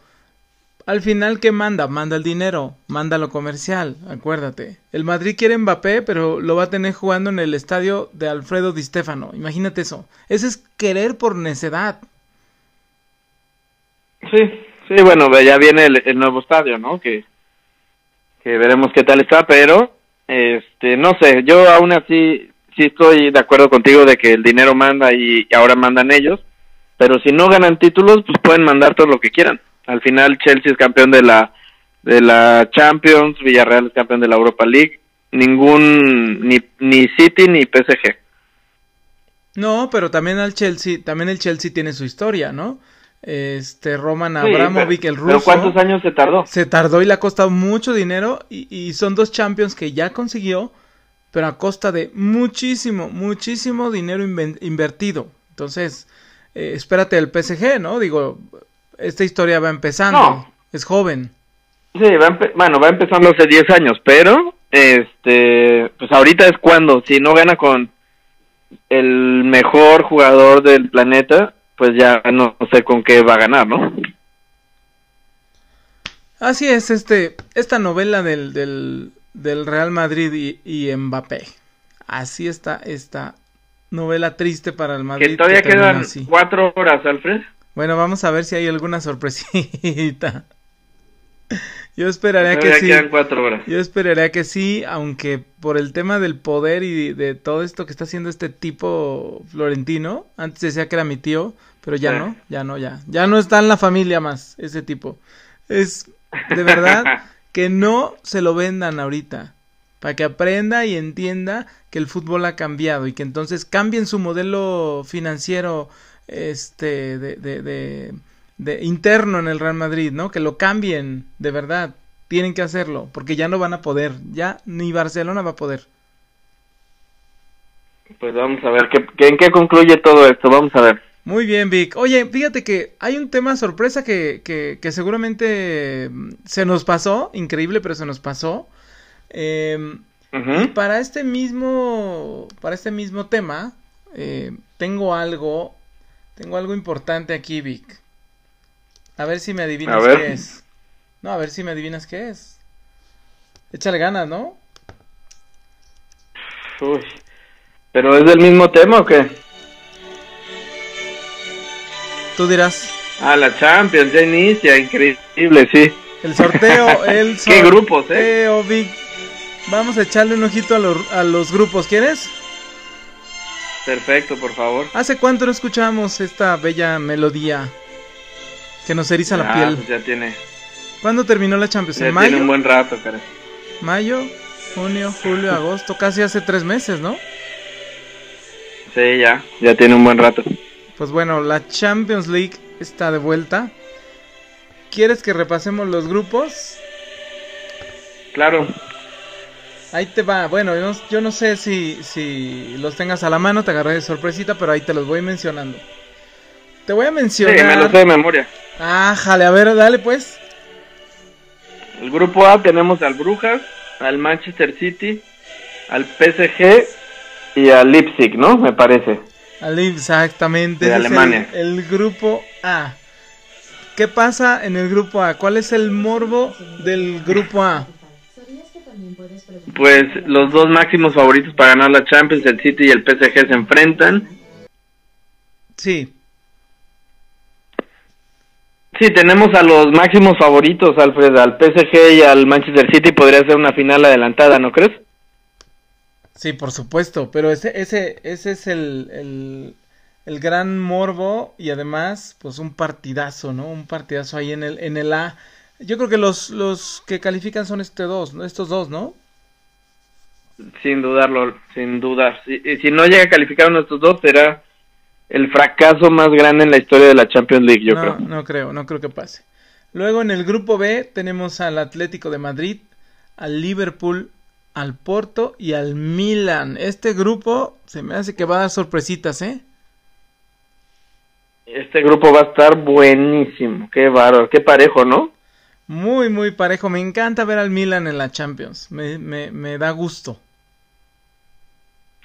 S1: al final, ¿qué manda? Manda el dinero, manda lo comercial, acuérdate. El Madrid quiere Mbappé, pero lo va a tener jugando en el estadio de Alfredo Di Stéfano. Imagínate eso. Ese es querer por necedad.
S2: Sí, sí, bueno, ya viene el, el nuevo estadio, ¿no? Que, que veremos qué tal está, pero, este, no sé, yo aún así sí estoy de acuerdo contigo de que el dinero manda y, ahora mandan ellos, pero si no ganan títulos, pues pueden mandar todo lo que quieran. Al final Chelsea es campeón de la de la Champions, Villarreal es campeón de la Europa League, ningún ni ni City ni PSG.
S1: No, pero también al Chelsea, también el Chelsea tiene su historia, ¿no? Este Roman
S2: Sí,
S1: Abramovich,
S2: pero-
S1: el ruso.
S2: Pero ¿cuántos años se tardó?
S1: Se tardó y le ha costado mucho dinero y, y son dos Champions que ya consiguió, pero a costa de muchísimo, muchísimo dinero invertido. Entonces, eh, espérate el PSG, ¿no? Digo, esta historia va empezando,
S2: No.
S1: es joven.
S2: Sí, va bueno, va empezando hace 10 años, pero este, pues ahorita es cuando, si no gana con el mejor jugador del planeta, pues ya no sé con qué va a ganar, ¿no?
S1: Así es, este, esta novela del, del, del Real Madrid y, y, Mbappé. Así está esta novela triste para el Madrid.
S2: Que todavía quedan cuatro horas, Alfred.
S1: Bueno, vamos a ver si hay alguna sorpresita. (laughs) Yo esperaría que sí. Yo esperaría que sí, aunque por el tema del poder y de todo esto que está haciendo este tipo Florentino, antes decía que era mi tío, pero ya no, ya no, ya. Ya no está en la familia más ese tipo. Es de verdad (laughs) que no se lo vendan ahorita. Para que aprenda y entienda que el fútbol ha cambiado y que entonces cambien su modelo financiero este de, de, de, interno en el Real Madrid, ¿no? Que lo cambien, de verdad. Tienen que hacerlo, porque ya no van a poder. Ya ni Barcelona va a poder.
S2: Pues vamos a ver qué, en qué concluye todo esto. Vamos a ver.
S1: Muy bien, Vic. Oye, fíjate que hay un tema sorpresa que, que, seguramente mm, se nos pasó, increíble, pero se nos pasó. Em, y para este mismo, para este mismo tema, eh, tengo algo, tengo algo importante aquí, Vic. A ver si me adivinas qué es. No, a ver si me adivinas qué es. Échale ganas, ¿no?
S2: Uy. ¿Pero es del mismo tema o qué?
S1: Tú dirás.
S2: Ah, la Champions, ya inicia, increíble, sí.
S1: El sorteo, (laughs) el
S2: sorteo. ¿Qué grupos, eh?
S1: Big. Vamos a echarle un ojito a, los, a los grupos, ¿quieres?
S2: Perfecto, por favor.
S1: ¿Hace cuánto no escuchamos esta bella melodía que nos eriza la piel?
S2: Pues ya tiene.
S1: ¿Cuándo terminó la Champions?
S2: ¿En mayo? Tiene un buen rato, cara.
S1: Mayo, junio, julio, agosto, casi hace tres meses, ¿no?
S2: Sí, ya, ya tiene un buen rato.
S1: Pues bueno, la Champions League está de vuelta. ¿Quieres que repasemos los grupos?
S2: Claro.
S1: Ahí te va. Bueno, yo no, sé si, si los tengas a la mano, te agarré de sorpresita, pero ahí te los voy mencionando. Te voy a mencionar. Sí,
S2: me los sé de memoria.
S1: Ah, jale, a ver, dale pues.
S2: El grupo A tenemos al Brujas, al Manchester City, al PSG y al Leipzig, ¿no? Me parece.
S1: Exactamente.
S2: De Alemania.
S1: el, grupo A. ¿Qué pasa en el grupo A? ¿Cuál es el morbo del grupo A?
S2: Pues los dos máximos favoritos para ganar la Champions, el City y el PSG, se enfrentan.
S1: Sí.
S2: Sí, tenemos a los máximos favoritos, Alfred, al PSG y al Manchester City. Podría ser una final adelantada, ¿no crees?
S1: Sí, por supuesto, pero ese, ese, ese es el, el, gran morbo y además, pues un partidazo, ¿no? Un partidazo ahí en el, en el A. Yo creo que los, los que califican son este dos, estos dos, ¿no?
S2: Sin dudarlo, sin dudar. Si, si no llega a calificar uno de estos dos, será el fracaso más grande en la historia de la Champions League, yo creo.
S1: No creo, no creo que pase. Luego en el grupo B tenemos al Atlético de Madrid, al Liverpool, al Porto y al Milan. Este grupo se me hace que va a dar sorpresitas, ¿eh?
S2: Este grupo va a estar buenísimo. Qué bárbaro, qué parejo, ¿no?
S1: Muy, muy parejo. Me encanta ver al Milan en la Champions. Me, me, me da gusto.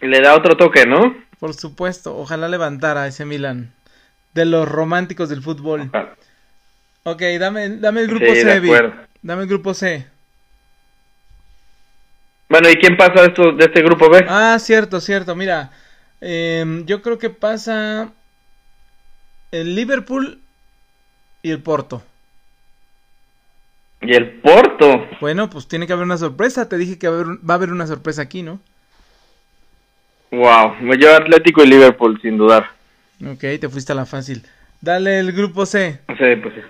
S2: Le da otro toque, ¿no?
S1: Por supuesto. Ojalá levantara ese Milan. De los románticos del fútbol. Ok, dame, dame el grupo C, Dame el grupo C.
S2: Bueno, ¿y quién pasa de, esto, de este grupo B?
S1: Ah, cierto, cierto. Mira, em, yo creo que pasa el Liverpool y el Porto.
S2: ¿Y el Porto?
S1: Bueno, pues tiene que haber una sorpresa. Te dije que va a haber, una sorpresa aquí, ¿no?
S2: Wow, me lleva Atlético y Liverpool, sin dudar.
S1: Ok, te fuiste a la fácil. Dale el grupo
S2: C. Sí, pues sí.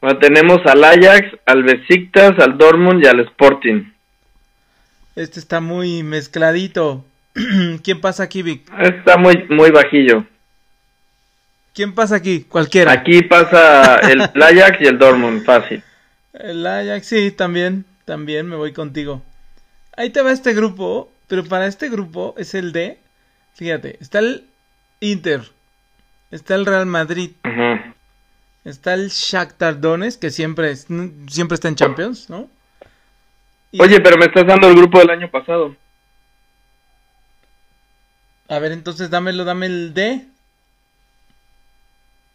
S2: Bueno, tenemos al Ajax, al Besiktas, al Dortmund y al Sporting.
S1: Este está muy mezcladito. (clears throat) ¿Quién pasa aquí, Vic?
S2: Está muy, muy bajillo.
S1: ¿Quién pasa aquí? Cualquiera.
S2: Aquí pasa el (laughs) Ajax y el Dortmund, fácil.
S1: El Ajax, sí, también, también me voy contigo. Ahí te va este grupo, pero para este grupo es el de, fíjate, está el Inter, está el Real Madrid, está el Shakhtar Donetsk, que siempre, siempre está en Champions, ¿no?
S2: Oye, pero me estás dando el grupo del año pasado.
S1: A ver, entonces dámelo, dame el D.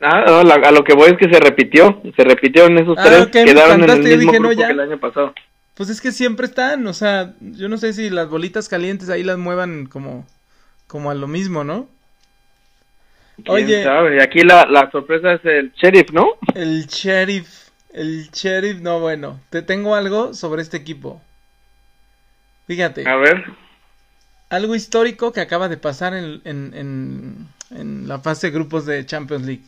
S2: Ah, no, la- a lo que voy es que se repitió, se repitió en esos
S1: Ah,
S2: tres,
S1: ok, me
S2: quedaron en el mismo
S1: dije, no,
S2: grupo
S1: ya.
S2: que el año pasado.
S1: Pues es que siempre están, o sea, yo no sé si las bolitas calientes ahí las muevan como, como a lo mismo, ¿no?
S2: ¿Quién
S1: Oye.
S2: sabe? Aquí la, la sorpresa es el sheriff, ¿no?
S1: El sheriff, el sheriff, no, bueno, te tengo algo sobre este equipo. Fíjate,
S2: A ver.
S1: algo histórico que acaba de pasar en, en, en, en la fase de grupos de Champions League.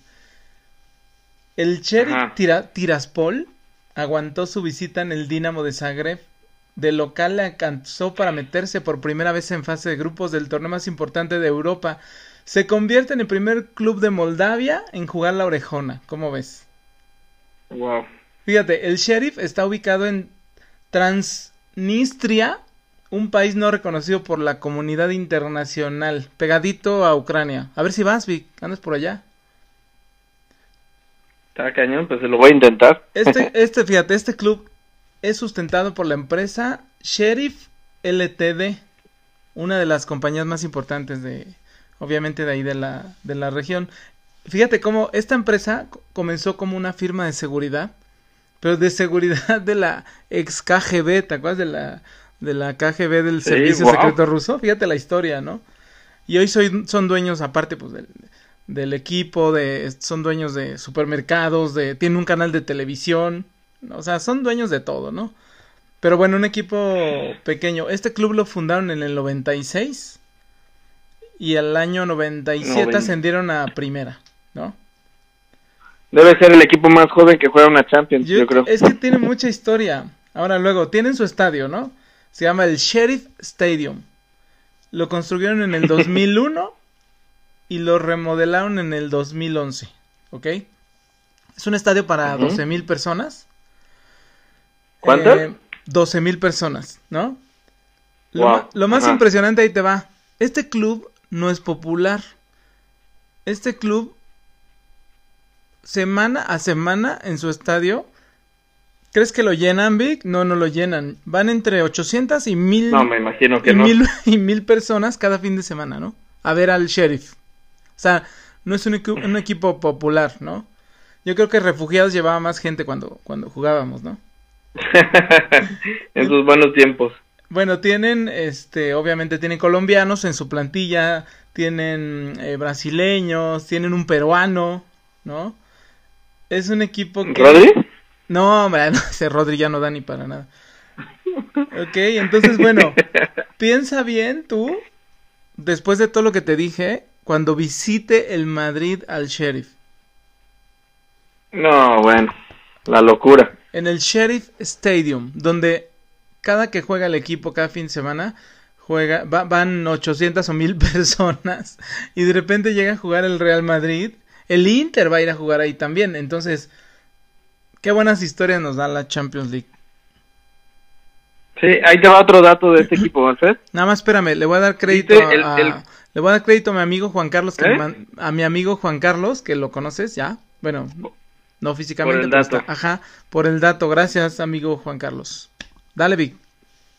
S1: El sheriff. Tira- Tiraspol aguantó su visita en el Dinamo de Zagreb. De local le alcanzó para meterse por primera vez en fase de grupos del torneo más importante de Europa. Se convierte en el primer club de Moldavia en jugar la orejona. ¿Cómo ves?
S2: Wow.
S1: Fíjate, el sheriff está ubicado en Transnistria, un país no reconocido por la comunidad internacional, pegadito a Ucrania. A ver si vas, Vic, andas por allá.
S2: Está cañón, pues se lo voy a intentar.
S1: Este, (laughs) este, fíjate, este club es sustentado por la empresa Sheriff LTD, una de las compañías más importantes de, obviamente de ahí de la, de la región. Fíjate cómo esta empresa co- comenzó como una firma de seguridad, pero de seguridad de la ex KGB, ¿te acuerdas de la, de la KGB del
S2: Sí,
S1: Servicio
S2: wow.
S1: Secreto Ruso? Fíjate la historia, ¿no? Y hoy soy, son dueños, aparte, pues, del, del equipo, de, son dueños de supermercados, de, tienen un canal de televisión, o sea, son dueños de todo, ¿no? Pero bueno, un equipo pequeño. Este club lo fundaron en el 96 y al año 97
S2: Noven-
S1: ascendieron a primera, ¿no?
S2: Debe ser el equipo más joven que juega una Champions, yo,
S1: Yo-
S2: creo.
S1: Es que tiene mucha historia. Ahora luego, tienen su estadio, ¿no? Se llama el Sheriff Stadium. Lo construyeron en el (laughs) 2001 y lo remodelaron en el 2011, ¿ok? Es un estadio para
S2: Ujú.
S1: 12 mil personas.
S2: ¿Cuántas?
S1: Eh, 12 mil personas, ¿no? Lo,
S2: Wow,
S1: ma- lo más
S2: ajá.
S1: impresionante ahí te va. Este club no es popular. Este club, semana a semana en su estadio, ¿crees que lo llenan, Vic? No, no lo llenan. Van entre 800 y 1000
S2: No, me imagino que
S1: y,
S2: no.
S1: mil, (laughs) y mil personas cada fin de semana, ¿no? A ver al sheriff. O sea, no es un, un equipo popular, ¿no? Yo creo que Refugiados llevaba más gente cuando, cuando jugábamos, ¿no? (laughs)
S2: en sus buenos tiempos.
S1: Bueno, tienen, este, obviamente tienen colombianos en su plantilla, tienen eh, brasileños, tienen un peruano, ¿no? Es un equipo que...
S2: ¿Rodri?
S1: No, hombre, (laughs) no, ese Rodri ya no da ni para nada. Ok, entonces, bueno, (laughs) piensa bien tú, después de todo lo que te dije, cuando visite el Madrid al Sheriff.
S2: No, bueno, la locura.
S1: En el Sheriff Stadium, donde cada que juega el equipo, cada fin de semana, juega, va- van 800 o 1000 (laughs) personas y de repente llega a jugar el Real Madrid. El Inter va a ir a jugar ahí también. Entonces, qué buenas historias nos da la Champions League.
S2: Sí, ahí te va otro dato de este equipo, Alfred. (laughs)
S1: Nada más espérame, le voy a dar crédito
S2: ¿Viste el-
S1: a,
S2: el-
S1: le voy a dar crédito a mi amigo Juan Carlos que
S2: ¿Eh?
S1: man- a mi amigo Juan Carlos que lo conoces ya. Bueno, no físicamente,
S2: Por el dato.
S1: está- ajá, por el dato. Gracias, amigo Juan Carlos. Dale, Vic.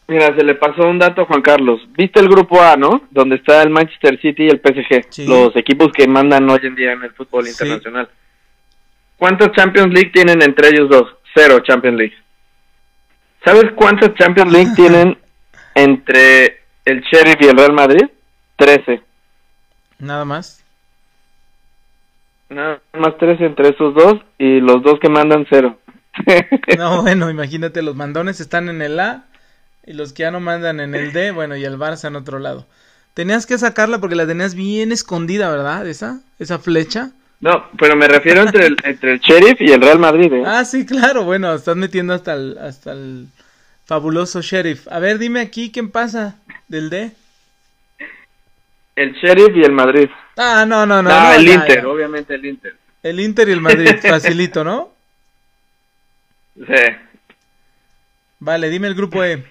S2: Mira, se le pasó un dato a Juan Carlos. ¿Viste el grupo A, no? Donde está el Manchester City y el PSG.
S1: Sí.
S2: Los equipos que mandan hoy en día en el fútbol
S1: Sí.
S2: internacional. ¿Cuántas Champions League tienen entre ellos dos? Cero Champions League. ¿Sabes cuántas Champions League (laughs) tienen entre el Sheriff y el Real Madrid? Trece.
S1: Nada más.
S2: Nada más trece entre esos dos y los dos que mandan cero. (laughs)
S1: No, bueno, imagínate, los mandones están en el A y los que ya no mandan en el D, bueno, y el Barça en otro lado. Tenías que sacarla porque la tenías bien escondida, ¿verdad? Esa, esa flecha.
S2: No, pero me refiero entre el, entre el Sheriff y el Real Madrid. ¿eh?
S1: Ah, sí, claro, bueno, estás metiendo hasta el, hasta el fabuloso sheriff. A ver, dime aquí quién pasa del D.
S2: El Sheriff y el Madrid.
S1: Ah, no, no, no.
S2: No,
S1: no,
S2: el Inter,
S1: ya.
S2: obviamente el Inter.
S1: El Inter y el Madrid, (laughs) facilito, ¿no?
S2: Sí.
S1: Vale, dime el grupo E.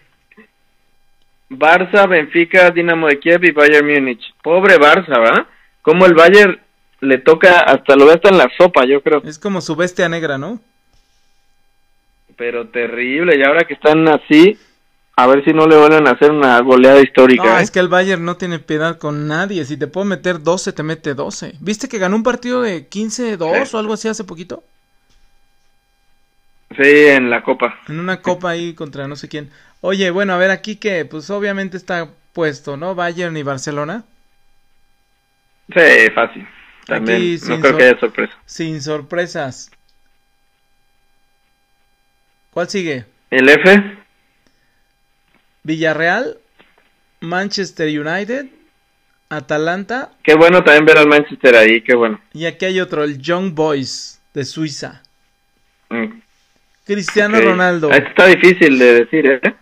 S2: Barça, Benfica, Dinamo de Kiev y Bayern Múnich. Pobre Barça, ¿va? Como el Bayern le toca, hasta lo ve hasta en la sopa, yo creo.
S1: Es como su bestia negra, ¿no?
S2: Pero terrible, y ahora que están así, a ver si no le vuelven a hacer una goleada histórica.
S1: No,
S2: ¿eh?
S1: es que el Bayern no tiene piedad con nadie. Si te puede meter 12, te mete 12. ¿Viste que ganó un partido de 15-2
S2: Sí.
S1: o algo así hace poquito?
S2: Sí, en la Copa.
S1: En una copa ahí contra no sé quién. Oye, bueno, a ver aquí que pues obviamente está puesto, ¿no? Bayern y Barcelona.
S2: Sí, fácil. También
S1: Aquí,
S2: no
S1: sin
S2: creo que haya sorpresa.
S1: Sin sorpresas. ¿Cuál sigue?
S2: El F,
S1: Villarreal, Manchester United, Atalanta
S2: qué bueno también ver al Manchester ahí, qué bueno.
S1: y aquí hay otro, el Young Boys de Suiza.
S2: Mm,
S1: Cristiano. Ronaldo.
S2: Esto está difícil de decir, ¿eh?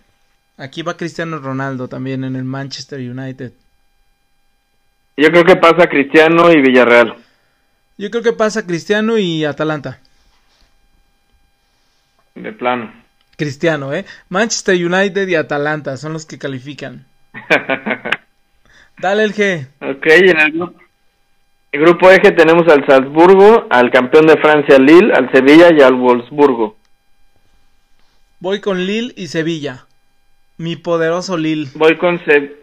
S1: Aquí va Cristiano Ronaldo también en el Manchester United.
S2: Yo creo que pasa Cristiano y Villarreal.
S1: Yo creo que pasa Cristiano y Atalanta.
S2: De plano.
S1: Cristiano, ¿eh? Manchester United y Atalanta son los que califican. (laughs) Dale el G.
S2: ok, en el grupo, el grupo Eje tenemos al Salzburgo, al campeón de Francia Lille, al Sevilla y al Wolfsburgo.
S1: Voy con Lille y Sevilla. Mi poderoso Lille.
S2: Voy con Se-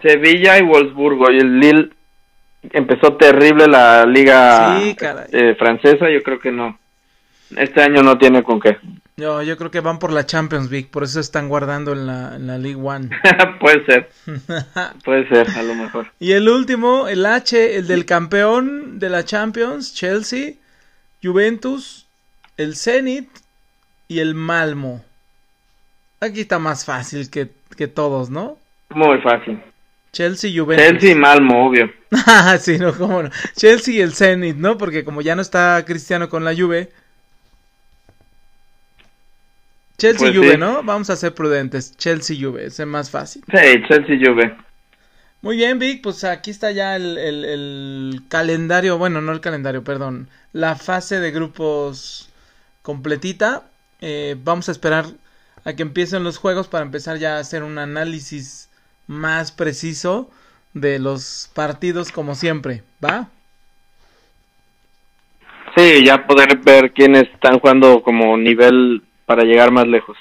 S2: Sevilla y Wolfsburgo. Y el Lille empezó terrible la liga
S1: Sí,
S2: eh, francesa. Yo creo que no. Este año no tiene con qué.
S1: Yo, yo creo que van por la Champions League, por eso están guardando en la, en la League One. (laughs)
S2: puede ser, (laughs) puede ser, a lo mejor.
S1: y el último, el H, el del campeón de la Champions, Chelsea, Juventus, el Zenit y el Malmo. Aquí está más fácil que, que todos, ¿no?
S2: Muy fácil.
S1: Chelsea, Juventus.
S2: Chelsea y Malmo, obvio. (laughs)
S1: Ah, sí, no, cómo no. Chelsea y el Zenit, ¿no? Porque como ya no está Cristiano con la Juve. Chelsea
S2: Pues
S1: Juve,
S2: sí.
S1: ¿no? Vamos a ser prudentes. Chelsea Juve, es más fácil.
S2: Sí, Chelsea y Juve.
S1: Muy bien, Vic, pues aquí está ya el, el- el calendario, bueno, no el calendario, perdón, la fase de grupos completita. Eh, vamos a esperar a que empiecen los juegos para empezar ya a hacer un análisis más preciso de los partidos como siempre, ¿va?
S2: Sí, ya poder ver quiénes están jugando como nivel para llegar más lejos.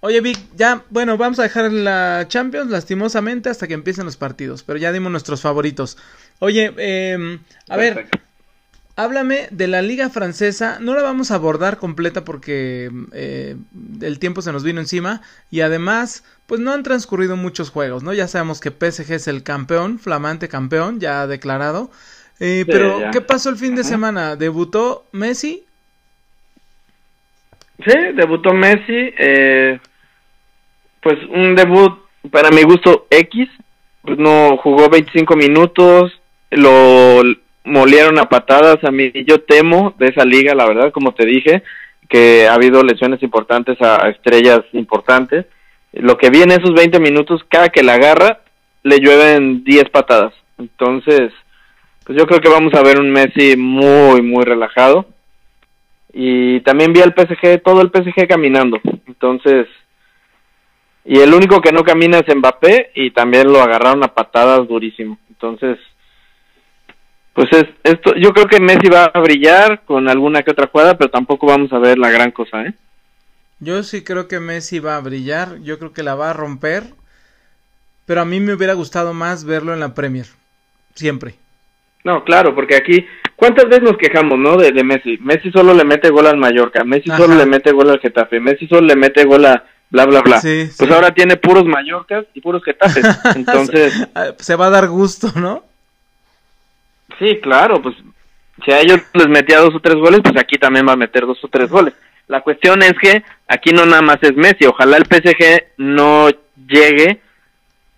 S1: Oye, Vic, ya, bueno, vamos a dejar la Champions lastimosamente hasta que empiecen los partidos, pero ya dimos nuestros favoritos. Oye, eh, a ver. Háblame de la liga francesa, no la vamos a abordar completa porque eh, el tiempo se nos vino encima y además pues no han transcurrido muchos juegos, ¿no? Ya sabemos que PSG es el campeón, flamante campeón, ya declarado. Eh,
S2: Sí,
S1: pero,
S2: ya.
S1: ¿qué pasó el fin de
S2: Ajá.
S1: semana? ¿Debutó Messi?
S2: Sí, debutó Messi. eh, pues un debut para mi gusto X. Pues no jugó 25 minutos. Lo molieron a patadas. A mí yo temo de esa liga, la verdad, como te dije, que ha habido lesiones importantes a estrellas importantes. Lo que vi en esos 20 minutos, cada que la agarra, le llueven 10 patadas. Entonces, pues yo creo que vamos a ver un Messi muy, muy relajado y también vi al PSG, todo el PSG caminando. Entonces, y el único que no camina es Mbappé y también lo agarraron a patadas durísimo. Entonces, pues es esto, yo creo que Messi va a brillar con alguna que otra jugada, pero tampoco vamos a ver la gran cosa, ¿eh?
S1: Yo sí creo que Messi va a brillar, yo creo que la va a romper, pero a mí me hubiera gustado más verlo en la Premier, siempre.
S2: No, claro, porque aquí, ¿cuántas veces nos quejamos, no? De, de Messi. Messi solo le mete gol al Mallorca, Messi
S1: Ajá.
S2: solo le mete gol al Getafe, Messi solo le mete gol a bla, bla, bla.
S1: Sí,
S2: pues
S1: sí.
S2: ahora tiene puros Mallorcas y puros Getafes. (laughs) Entonces,
S1: Se va a dar gusto, ¿no?
S2: Sí, claro, pues si a ellos les metía dos o tres goles, pues aquí también va a meter dos o tres goles. La cuestión es que aquí no nada más es Messi, ojalá el PSG no llegue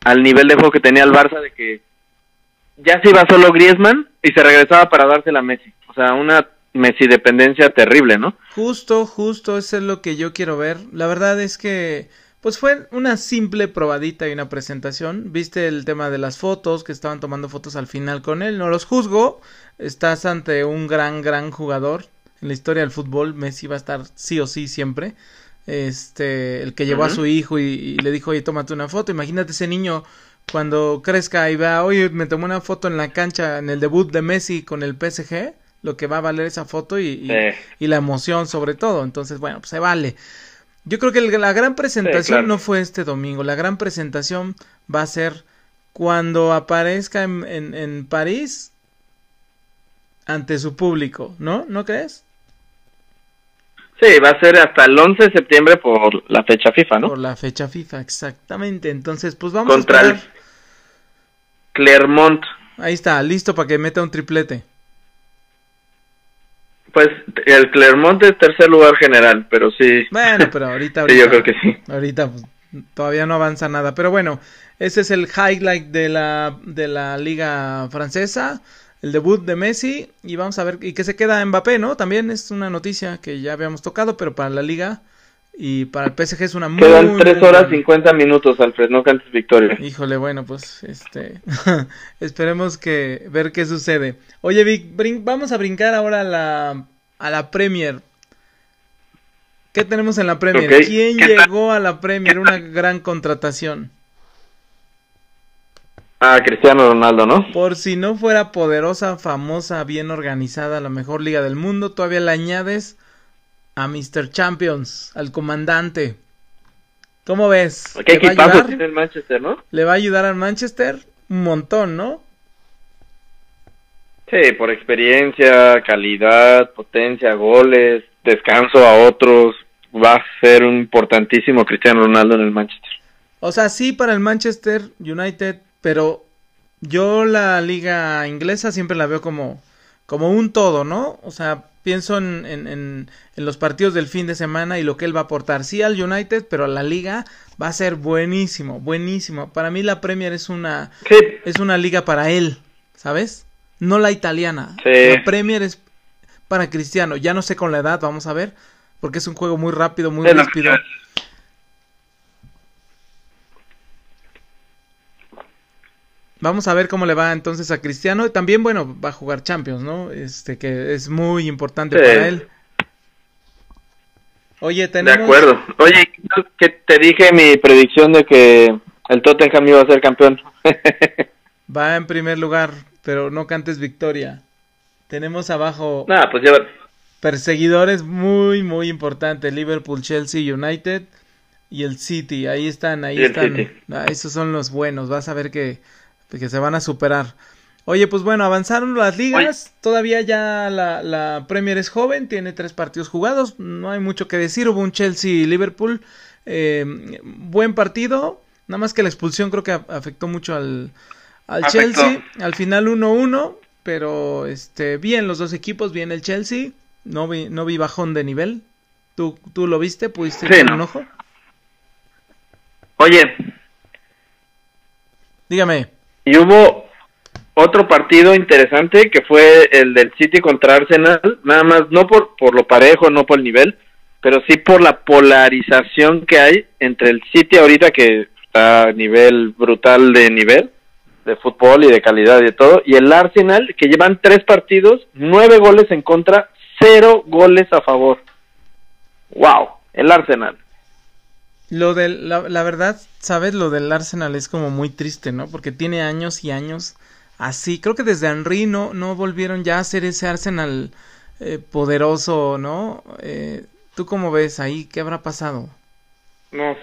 S2: al nivel de juego que tenía el Barça de que ya se iba solo Griezmann y se regresaba para dársela a Messi. O sea, una Messi dependencia terrible, ¿no?
S1: Justo, justo, eso es lo que yo quiero ver. La verdad es que, pues fue una simple probadita y una presentación. Viste el tema de las fotos, que estaban tomando fotos al final con él. No los juzgo. Estás ante un gran, gran jugador. En la historia del fútbol, Messi va a estar sí o sí siempre. Este, el que llevó a su hijo y, y le dijo, oye, tómate una foto. Imagínate ese niño cuando crezca y vea, oye, me tomé una foto en la cancha, en el debut de Messi con el PSG, lo que va a valer esa foto y, y- y la emoción sobre todo. Entonces, bueno, pues se vale. Yo creo que la gran presentación no fue este domingo, la gran presentación va a ser cuando aparezca en, en, en París ante su público, ¿no? ¿No crees?
S2: Sí, va a ser hasta el 11 de septiembre por la fecha FIFA, ¿no?
S1: Por la fecha FIFA, exactamente. Entonces, pues vamos
S2: Contra el Clermont.
S1: Ahí está, listo para que meta un triplete.
S2: Pues el Clermont es tercer lugar general, pero sí.
S1: Bueno, pero ahorita, (laughs)
S2: ahorita sí, yo creo que sí.
S1: Ahorita pues, todavía no avanza nada, pero bueno, ese es el highlight de la de la liga francesa el debut de Messi y vamos a ver y que se queda Mbappé, ¿no? También es una noticia que ya habíamos tocado, pero para la liga y para el PSG es una muy
S2: Quedan 3 horas 50 minutos, Alfred, no cantes victoria.
S1: Híjole, bueno, pues este (laughs) esperemos que ver qué sucede. Oye, Vic, vamos a brincar ahora a la a la Premier. ¿Qué tenemos en la Premier? ¿Quién llegó a la Premier? Una gran contratación.
S2: Ah, Cristiano Ronaldo, ¿no?
S1: Por si no fuera poderosa, famosa, bien organizada, la mejor liga del mundo, todavía le añades a Mr. Champions, al comandante. ¿Cómo ves?
S2: ¿Qué equipazo tiene el Manchester, no?
S1: ¿Le va a ayudar al Manchester? Un montón, ¿no?
S2: Sí, por experiencia, calidad, potencia, goles, descanso a otros, va a ser un importantísimo Cristiano Ronaldo en el Manchester.
S1: O sea, sí para el Manchester United pero yo la liga inglesa siempre la veo como, como un todo, ¿no? O sea, pienso en, en, en, los partidos del fin de semana y lo que él va a aportar. Sí al United, pero la liga va a ser buenísimo, buenísimo. Para mí la Premier es una, es una liga para él, ¿sabes? No la italiana. La Premier es para Cristiano. Ya no sé con la edad, vamos a ver, porque es un juego muy rápido, muy rápido. Vamos a ver cómo le va entonces a Cristiano. También, bueno, va a jugar Champions, ¿no? Este, que es muy importante para él. Oye, tenemos...
S2: De acuerdo. Oye, que te dije mi predicción de que el Tottenham iba a ser campeón. (laughs)
S1: va en primer lugar, pero no cantes victoria. Tenemos abajo...
S2: Nada, pues ya...
S1: Perseguidores muy, muy importantes. Liverpool, Chelsea, United y el City. Ahí están, ahí están. Ah, esos son los buenos. Vas a ver que que se van a superar. Oye, pues bueno, avanzaron las ligas. Todavía ya la, la, Premier es joven, tiene tres partidos jugados. No hay mucho que decir. Hubo un Chelsea-Liverpool. Eh, buen partido. Nada más que la expulsión creo que afectó mucho al, al Chelsea. Al final 1-1. Pero este, bien los dos equipos, bien el Chelsea. No vi, no vi bajón de nivel. ¿Tú, tú lo viste? ¿Pudiste sí, un ojo?
S2: Oye.
S1: Dígame.
S2: Y hubo otro partido interesante que fue el del City contra Arsenal, nada más no por, por lo parejo, no por el nivel, pero sí por la polarización que hay entre el City ahorita que está a nivel brutal de nivel de fútbol y de calidad y de todo, y el Arsenal que llevan tres partidos, nueve goles en contra, cero goles a favor. Wow, el Arsenal.
S1: Lo de la, la, verdad, sabes, lo del Arsenal es como muy triste, ¿no? Porque tiene años y años así. Creo que desde Henry no, no volvieron ya a ser ese Arsenal eh, poderoso, ¿no? Eh, ¿Tú cómo ves ahí? ¿Qué habrá pasado?
S2: No,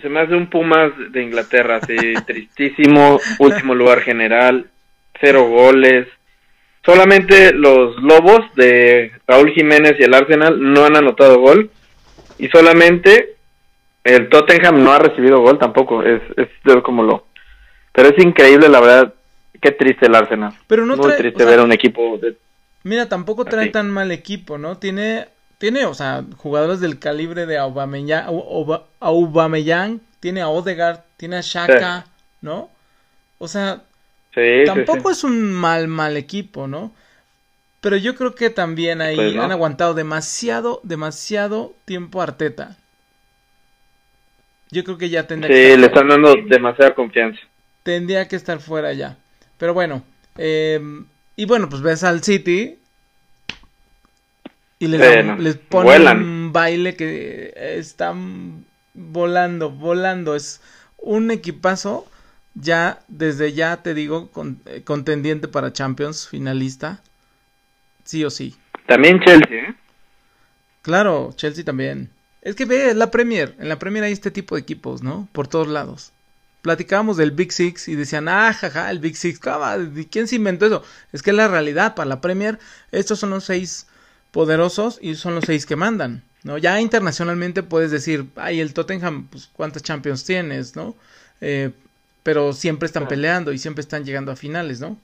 S2: se me hace un Pumas de Inglaterra, así, (laughs) tristísimo, último lugar general, cero goles. Solamente los Lobos de Raúl Jiménez y el Arsenal no han anotado gol. Y solamente el Tottenham no ha recibido gol tampoco, es, es como lo... Pero es increíble, la verdad, qué triste el Arsenal.
S1: Pero no
S2: Muy triste ver un equipo... De...
S1: Mira, tampoco trae tan mal equipo, ¿no? Tiene, tiene, o sea, jugadores del calibre de Aubameyang, Aubameyang tiene a Odegaard, tiene a Shaka, ¿no? O sea, tampoco es un mal, mal equipo, ¿no? Pero yo creo que también ahí pues han aguantado demasiado, demasiado tiempo Arteta. Yo creo que ya tendría
S2: sí, le están dando demasiada confianza.
S1: Tendría que estar fuera ya. Pero bueno, eh, y bueno, pues ves al City y les, les ponen un baile que están volando, volando. Es un equipazo ya, desde ya te digo, eh, contendiente para Champions, finalista. Sí o sí.
S2: También Chelsea, ¿eh?
S1: Claro, Chelsea también. Es que ve, la Premier, en la Premier hay este tipo de equipos, ¿no? Por todos lados. Platicábamos del Big Six y decían, ah, jaja, el Big Six, ¿quién se inventó eso? Es que es la realidad, para la Premier, estos son los seis poderosos y son los seis que mandan, ¿no? Ya internacionalmente puedes decir, ay, el Tottenham, pues, ¿cuántas Champions tienes, no? Eh, pero siempre están peleando y siempre están llegando a finales, ¿no?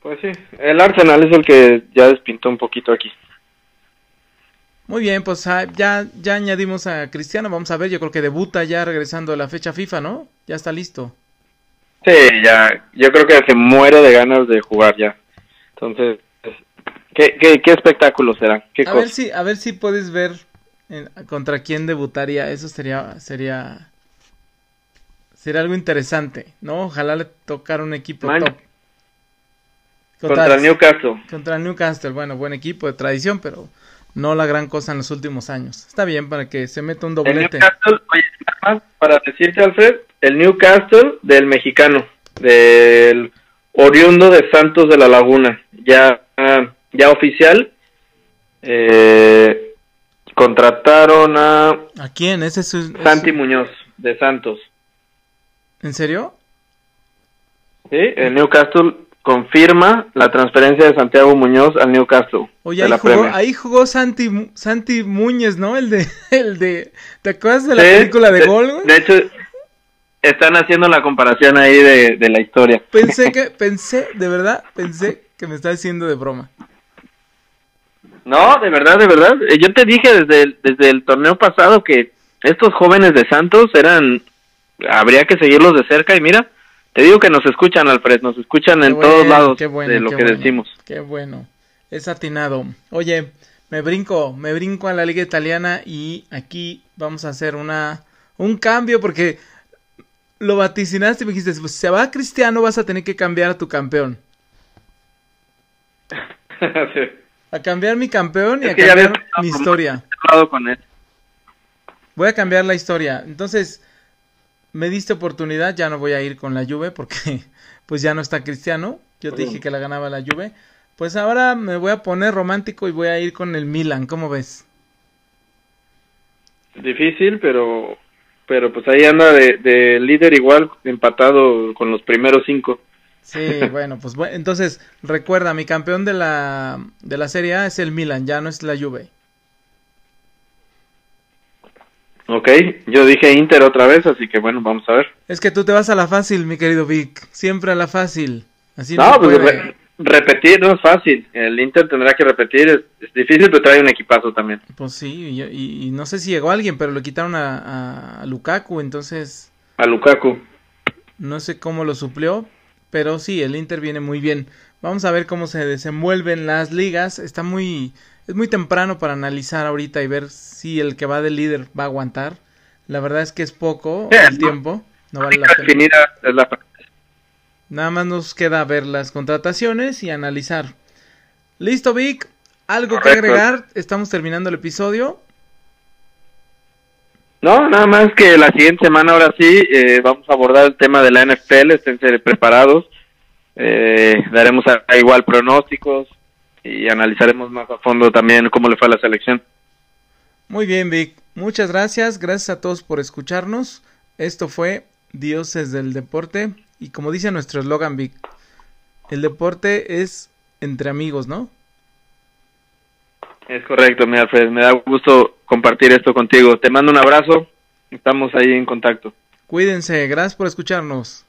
S2: Pues sí, el Arsenal es el que ya despintó un poquito aquí.
S1: Muy bien, pues ah, ya, ya añadimos a Cristiano, vamos a ver, yo creo que debuta ya regresando a la fecha FIFA, ¿no? Ya está listo.
S2: Sí, ya, yo creo que se muere de ganas de jugar ya. Entonces, ¿qué, qué, espectáculo será?
S1: a, Ver si, a ver si puedes ver contra quién debutaría, eso sería, sería, sería algo interesante, ¿no? Ojalá le tocara un equipo top.
S2: Contra, el Newcastle.
S1: Contra el Newcastle, bueno, buen equipo de tradición, pero no la gran cosa en los últimos años. Está bien para que se meta un doblete.
S2: El Newcastle, oye, para decirte, Alfred, el Newcastle del mexicano, del oriundo de Santos de la Laguna, ya, ya oficial. Eh, contrataron a.
S1: ¿A quién? Ese es
S2: Santi Muñoz, de Santos.
S1: ¿En serio?
S2: Sí, el Newcastle confirma la transferencia de Santiago Muñoz al Newcastle.
S1: Oye, ahí jugó, ahí jugó, Santi, Santi Muñez, ¿no? El de, (laughs) el de, ¿te acuerdas de la película de, gol?
S2: De hecho, están haciendo la comparación ahí de, de la historia.
S1: Pensé que, (laughs) pensé, de verdad, pensé que me estaba haciendo de broma.
S2: No, de verdad, de verdad. Eh, yo te dije desde el, desde el torneo pasado que estos jóvenes de Santos eran, habría que seguirlos de cerca y mira, te digo que nos escuchan, Alfred, nos escuchan en todos lados de lo que decimos.
S1: Qué bueno, es atinado. Oye, me brinco, me brinco a la liga italiana y aquí vamos a hacer una un cambio porque lo vaticinaste y me dijiste, pues se va Cristiano, vas a tener que cambiar a tu campeón. (laughs) A cambiar mi campeón y a cambiar mi historia. Voy a cambiar la historia. Entonces, me diste oportunidad, ya no voy a ir con la Juve porque (laughs) pues ya no está Cristiano. Yo te dije que la ganaba la Juve. Pues ahora me voy a poner romántico y voy a ir con el Milan, ¿cómo ves?
S2: Difícil, pero pero pues ahí anda de, líder igual, empatado con los primeros cinco.
S1: Sí, (laughs) bueno, pues entonces recuerda, mi campeón de la, de la Serie A es el Milan, ya no es la Juve.
S2: Ok, yo dije Inter otra vez, así que bueno, vamos a ver.
S1: Es que tú te vas a la fácil, mi querido Vic, siempre a la fácil. Así
S2: no, pues repetir no es fácil. El Inter tendrá que repetir, es, difícil, pero trae un equipazo también.
S1: Pues sí, y, no sé si llegó alguien, pero lo quitaron a, a, Lukaku, entonces.
S2: A Lukaku.
S1: No sé cómo lo suplió, pero sí, el Inter viene muy bien. Vamos a ver cómo se desenvuelven las ligas. Está muy es muy temprano para analizar ahorita y ver si el que va de líder va a aguantar. La verdad es que es poco el tiempo. No vale la pena. Nada más nos queda ver las contrataciones y analizar. Listo, Vic. ¿Algo que agregar? Estamos terminando el episodio.
S2: No, nada más que la siguiente semana, ahora sí, eh, vamos a abordar el tema de la NFL. Estén preparados. Eh, daremos igual pronósticos, y analizaremos más a fondo también cómo le fue a la selección.
S1: Muy bien, Vic. Muchas gracias. Gracias a todos por escucharnos. Esto fue Dioses del Deporte. Y como dice nuestro eslogan, Vic, el deporte es entre amigos, ¿no?
S2: Es correcto, mi Alfred. Me da gusto compartir esto contigo. Te mando un abrazo. Estamos ahí en contacto.
S1: Cuídense. Gracias por escucharnos.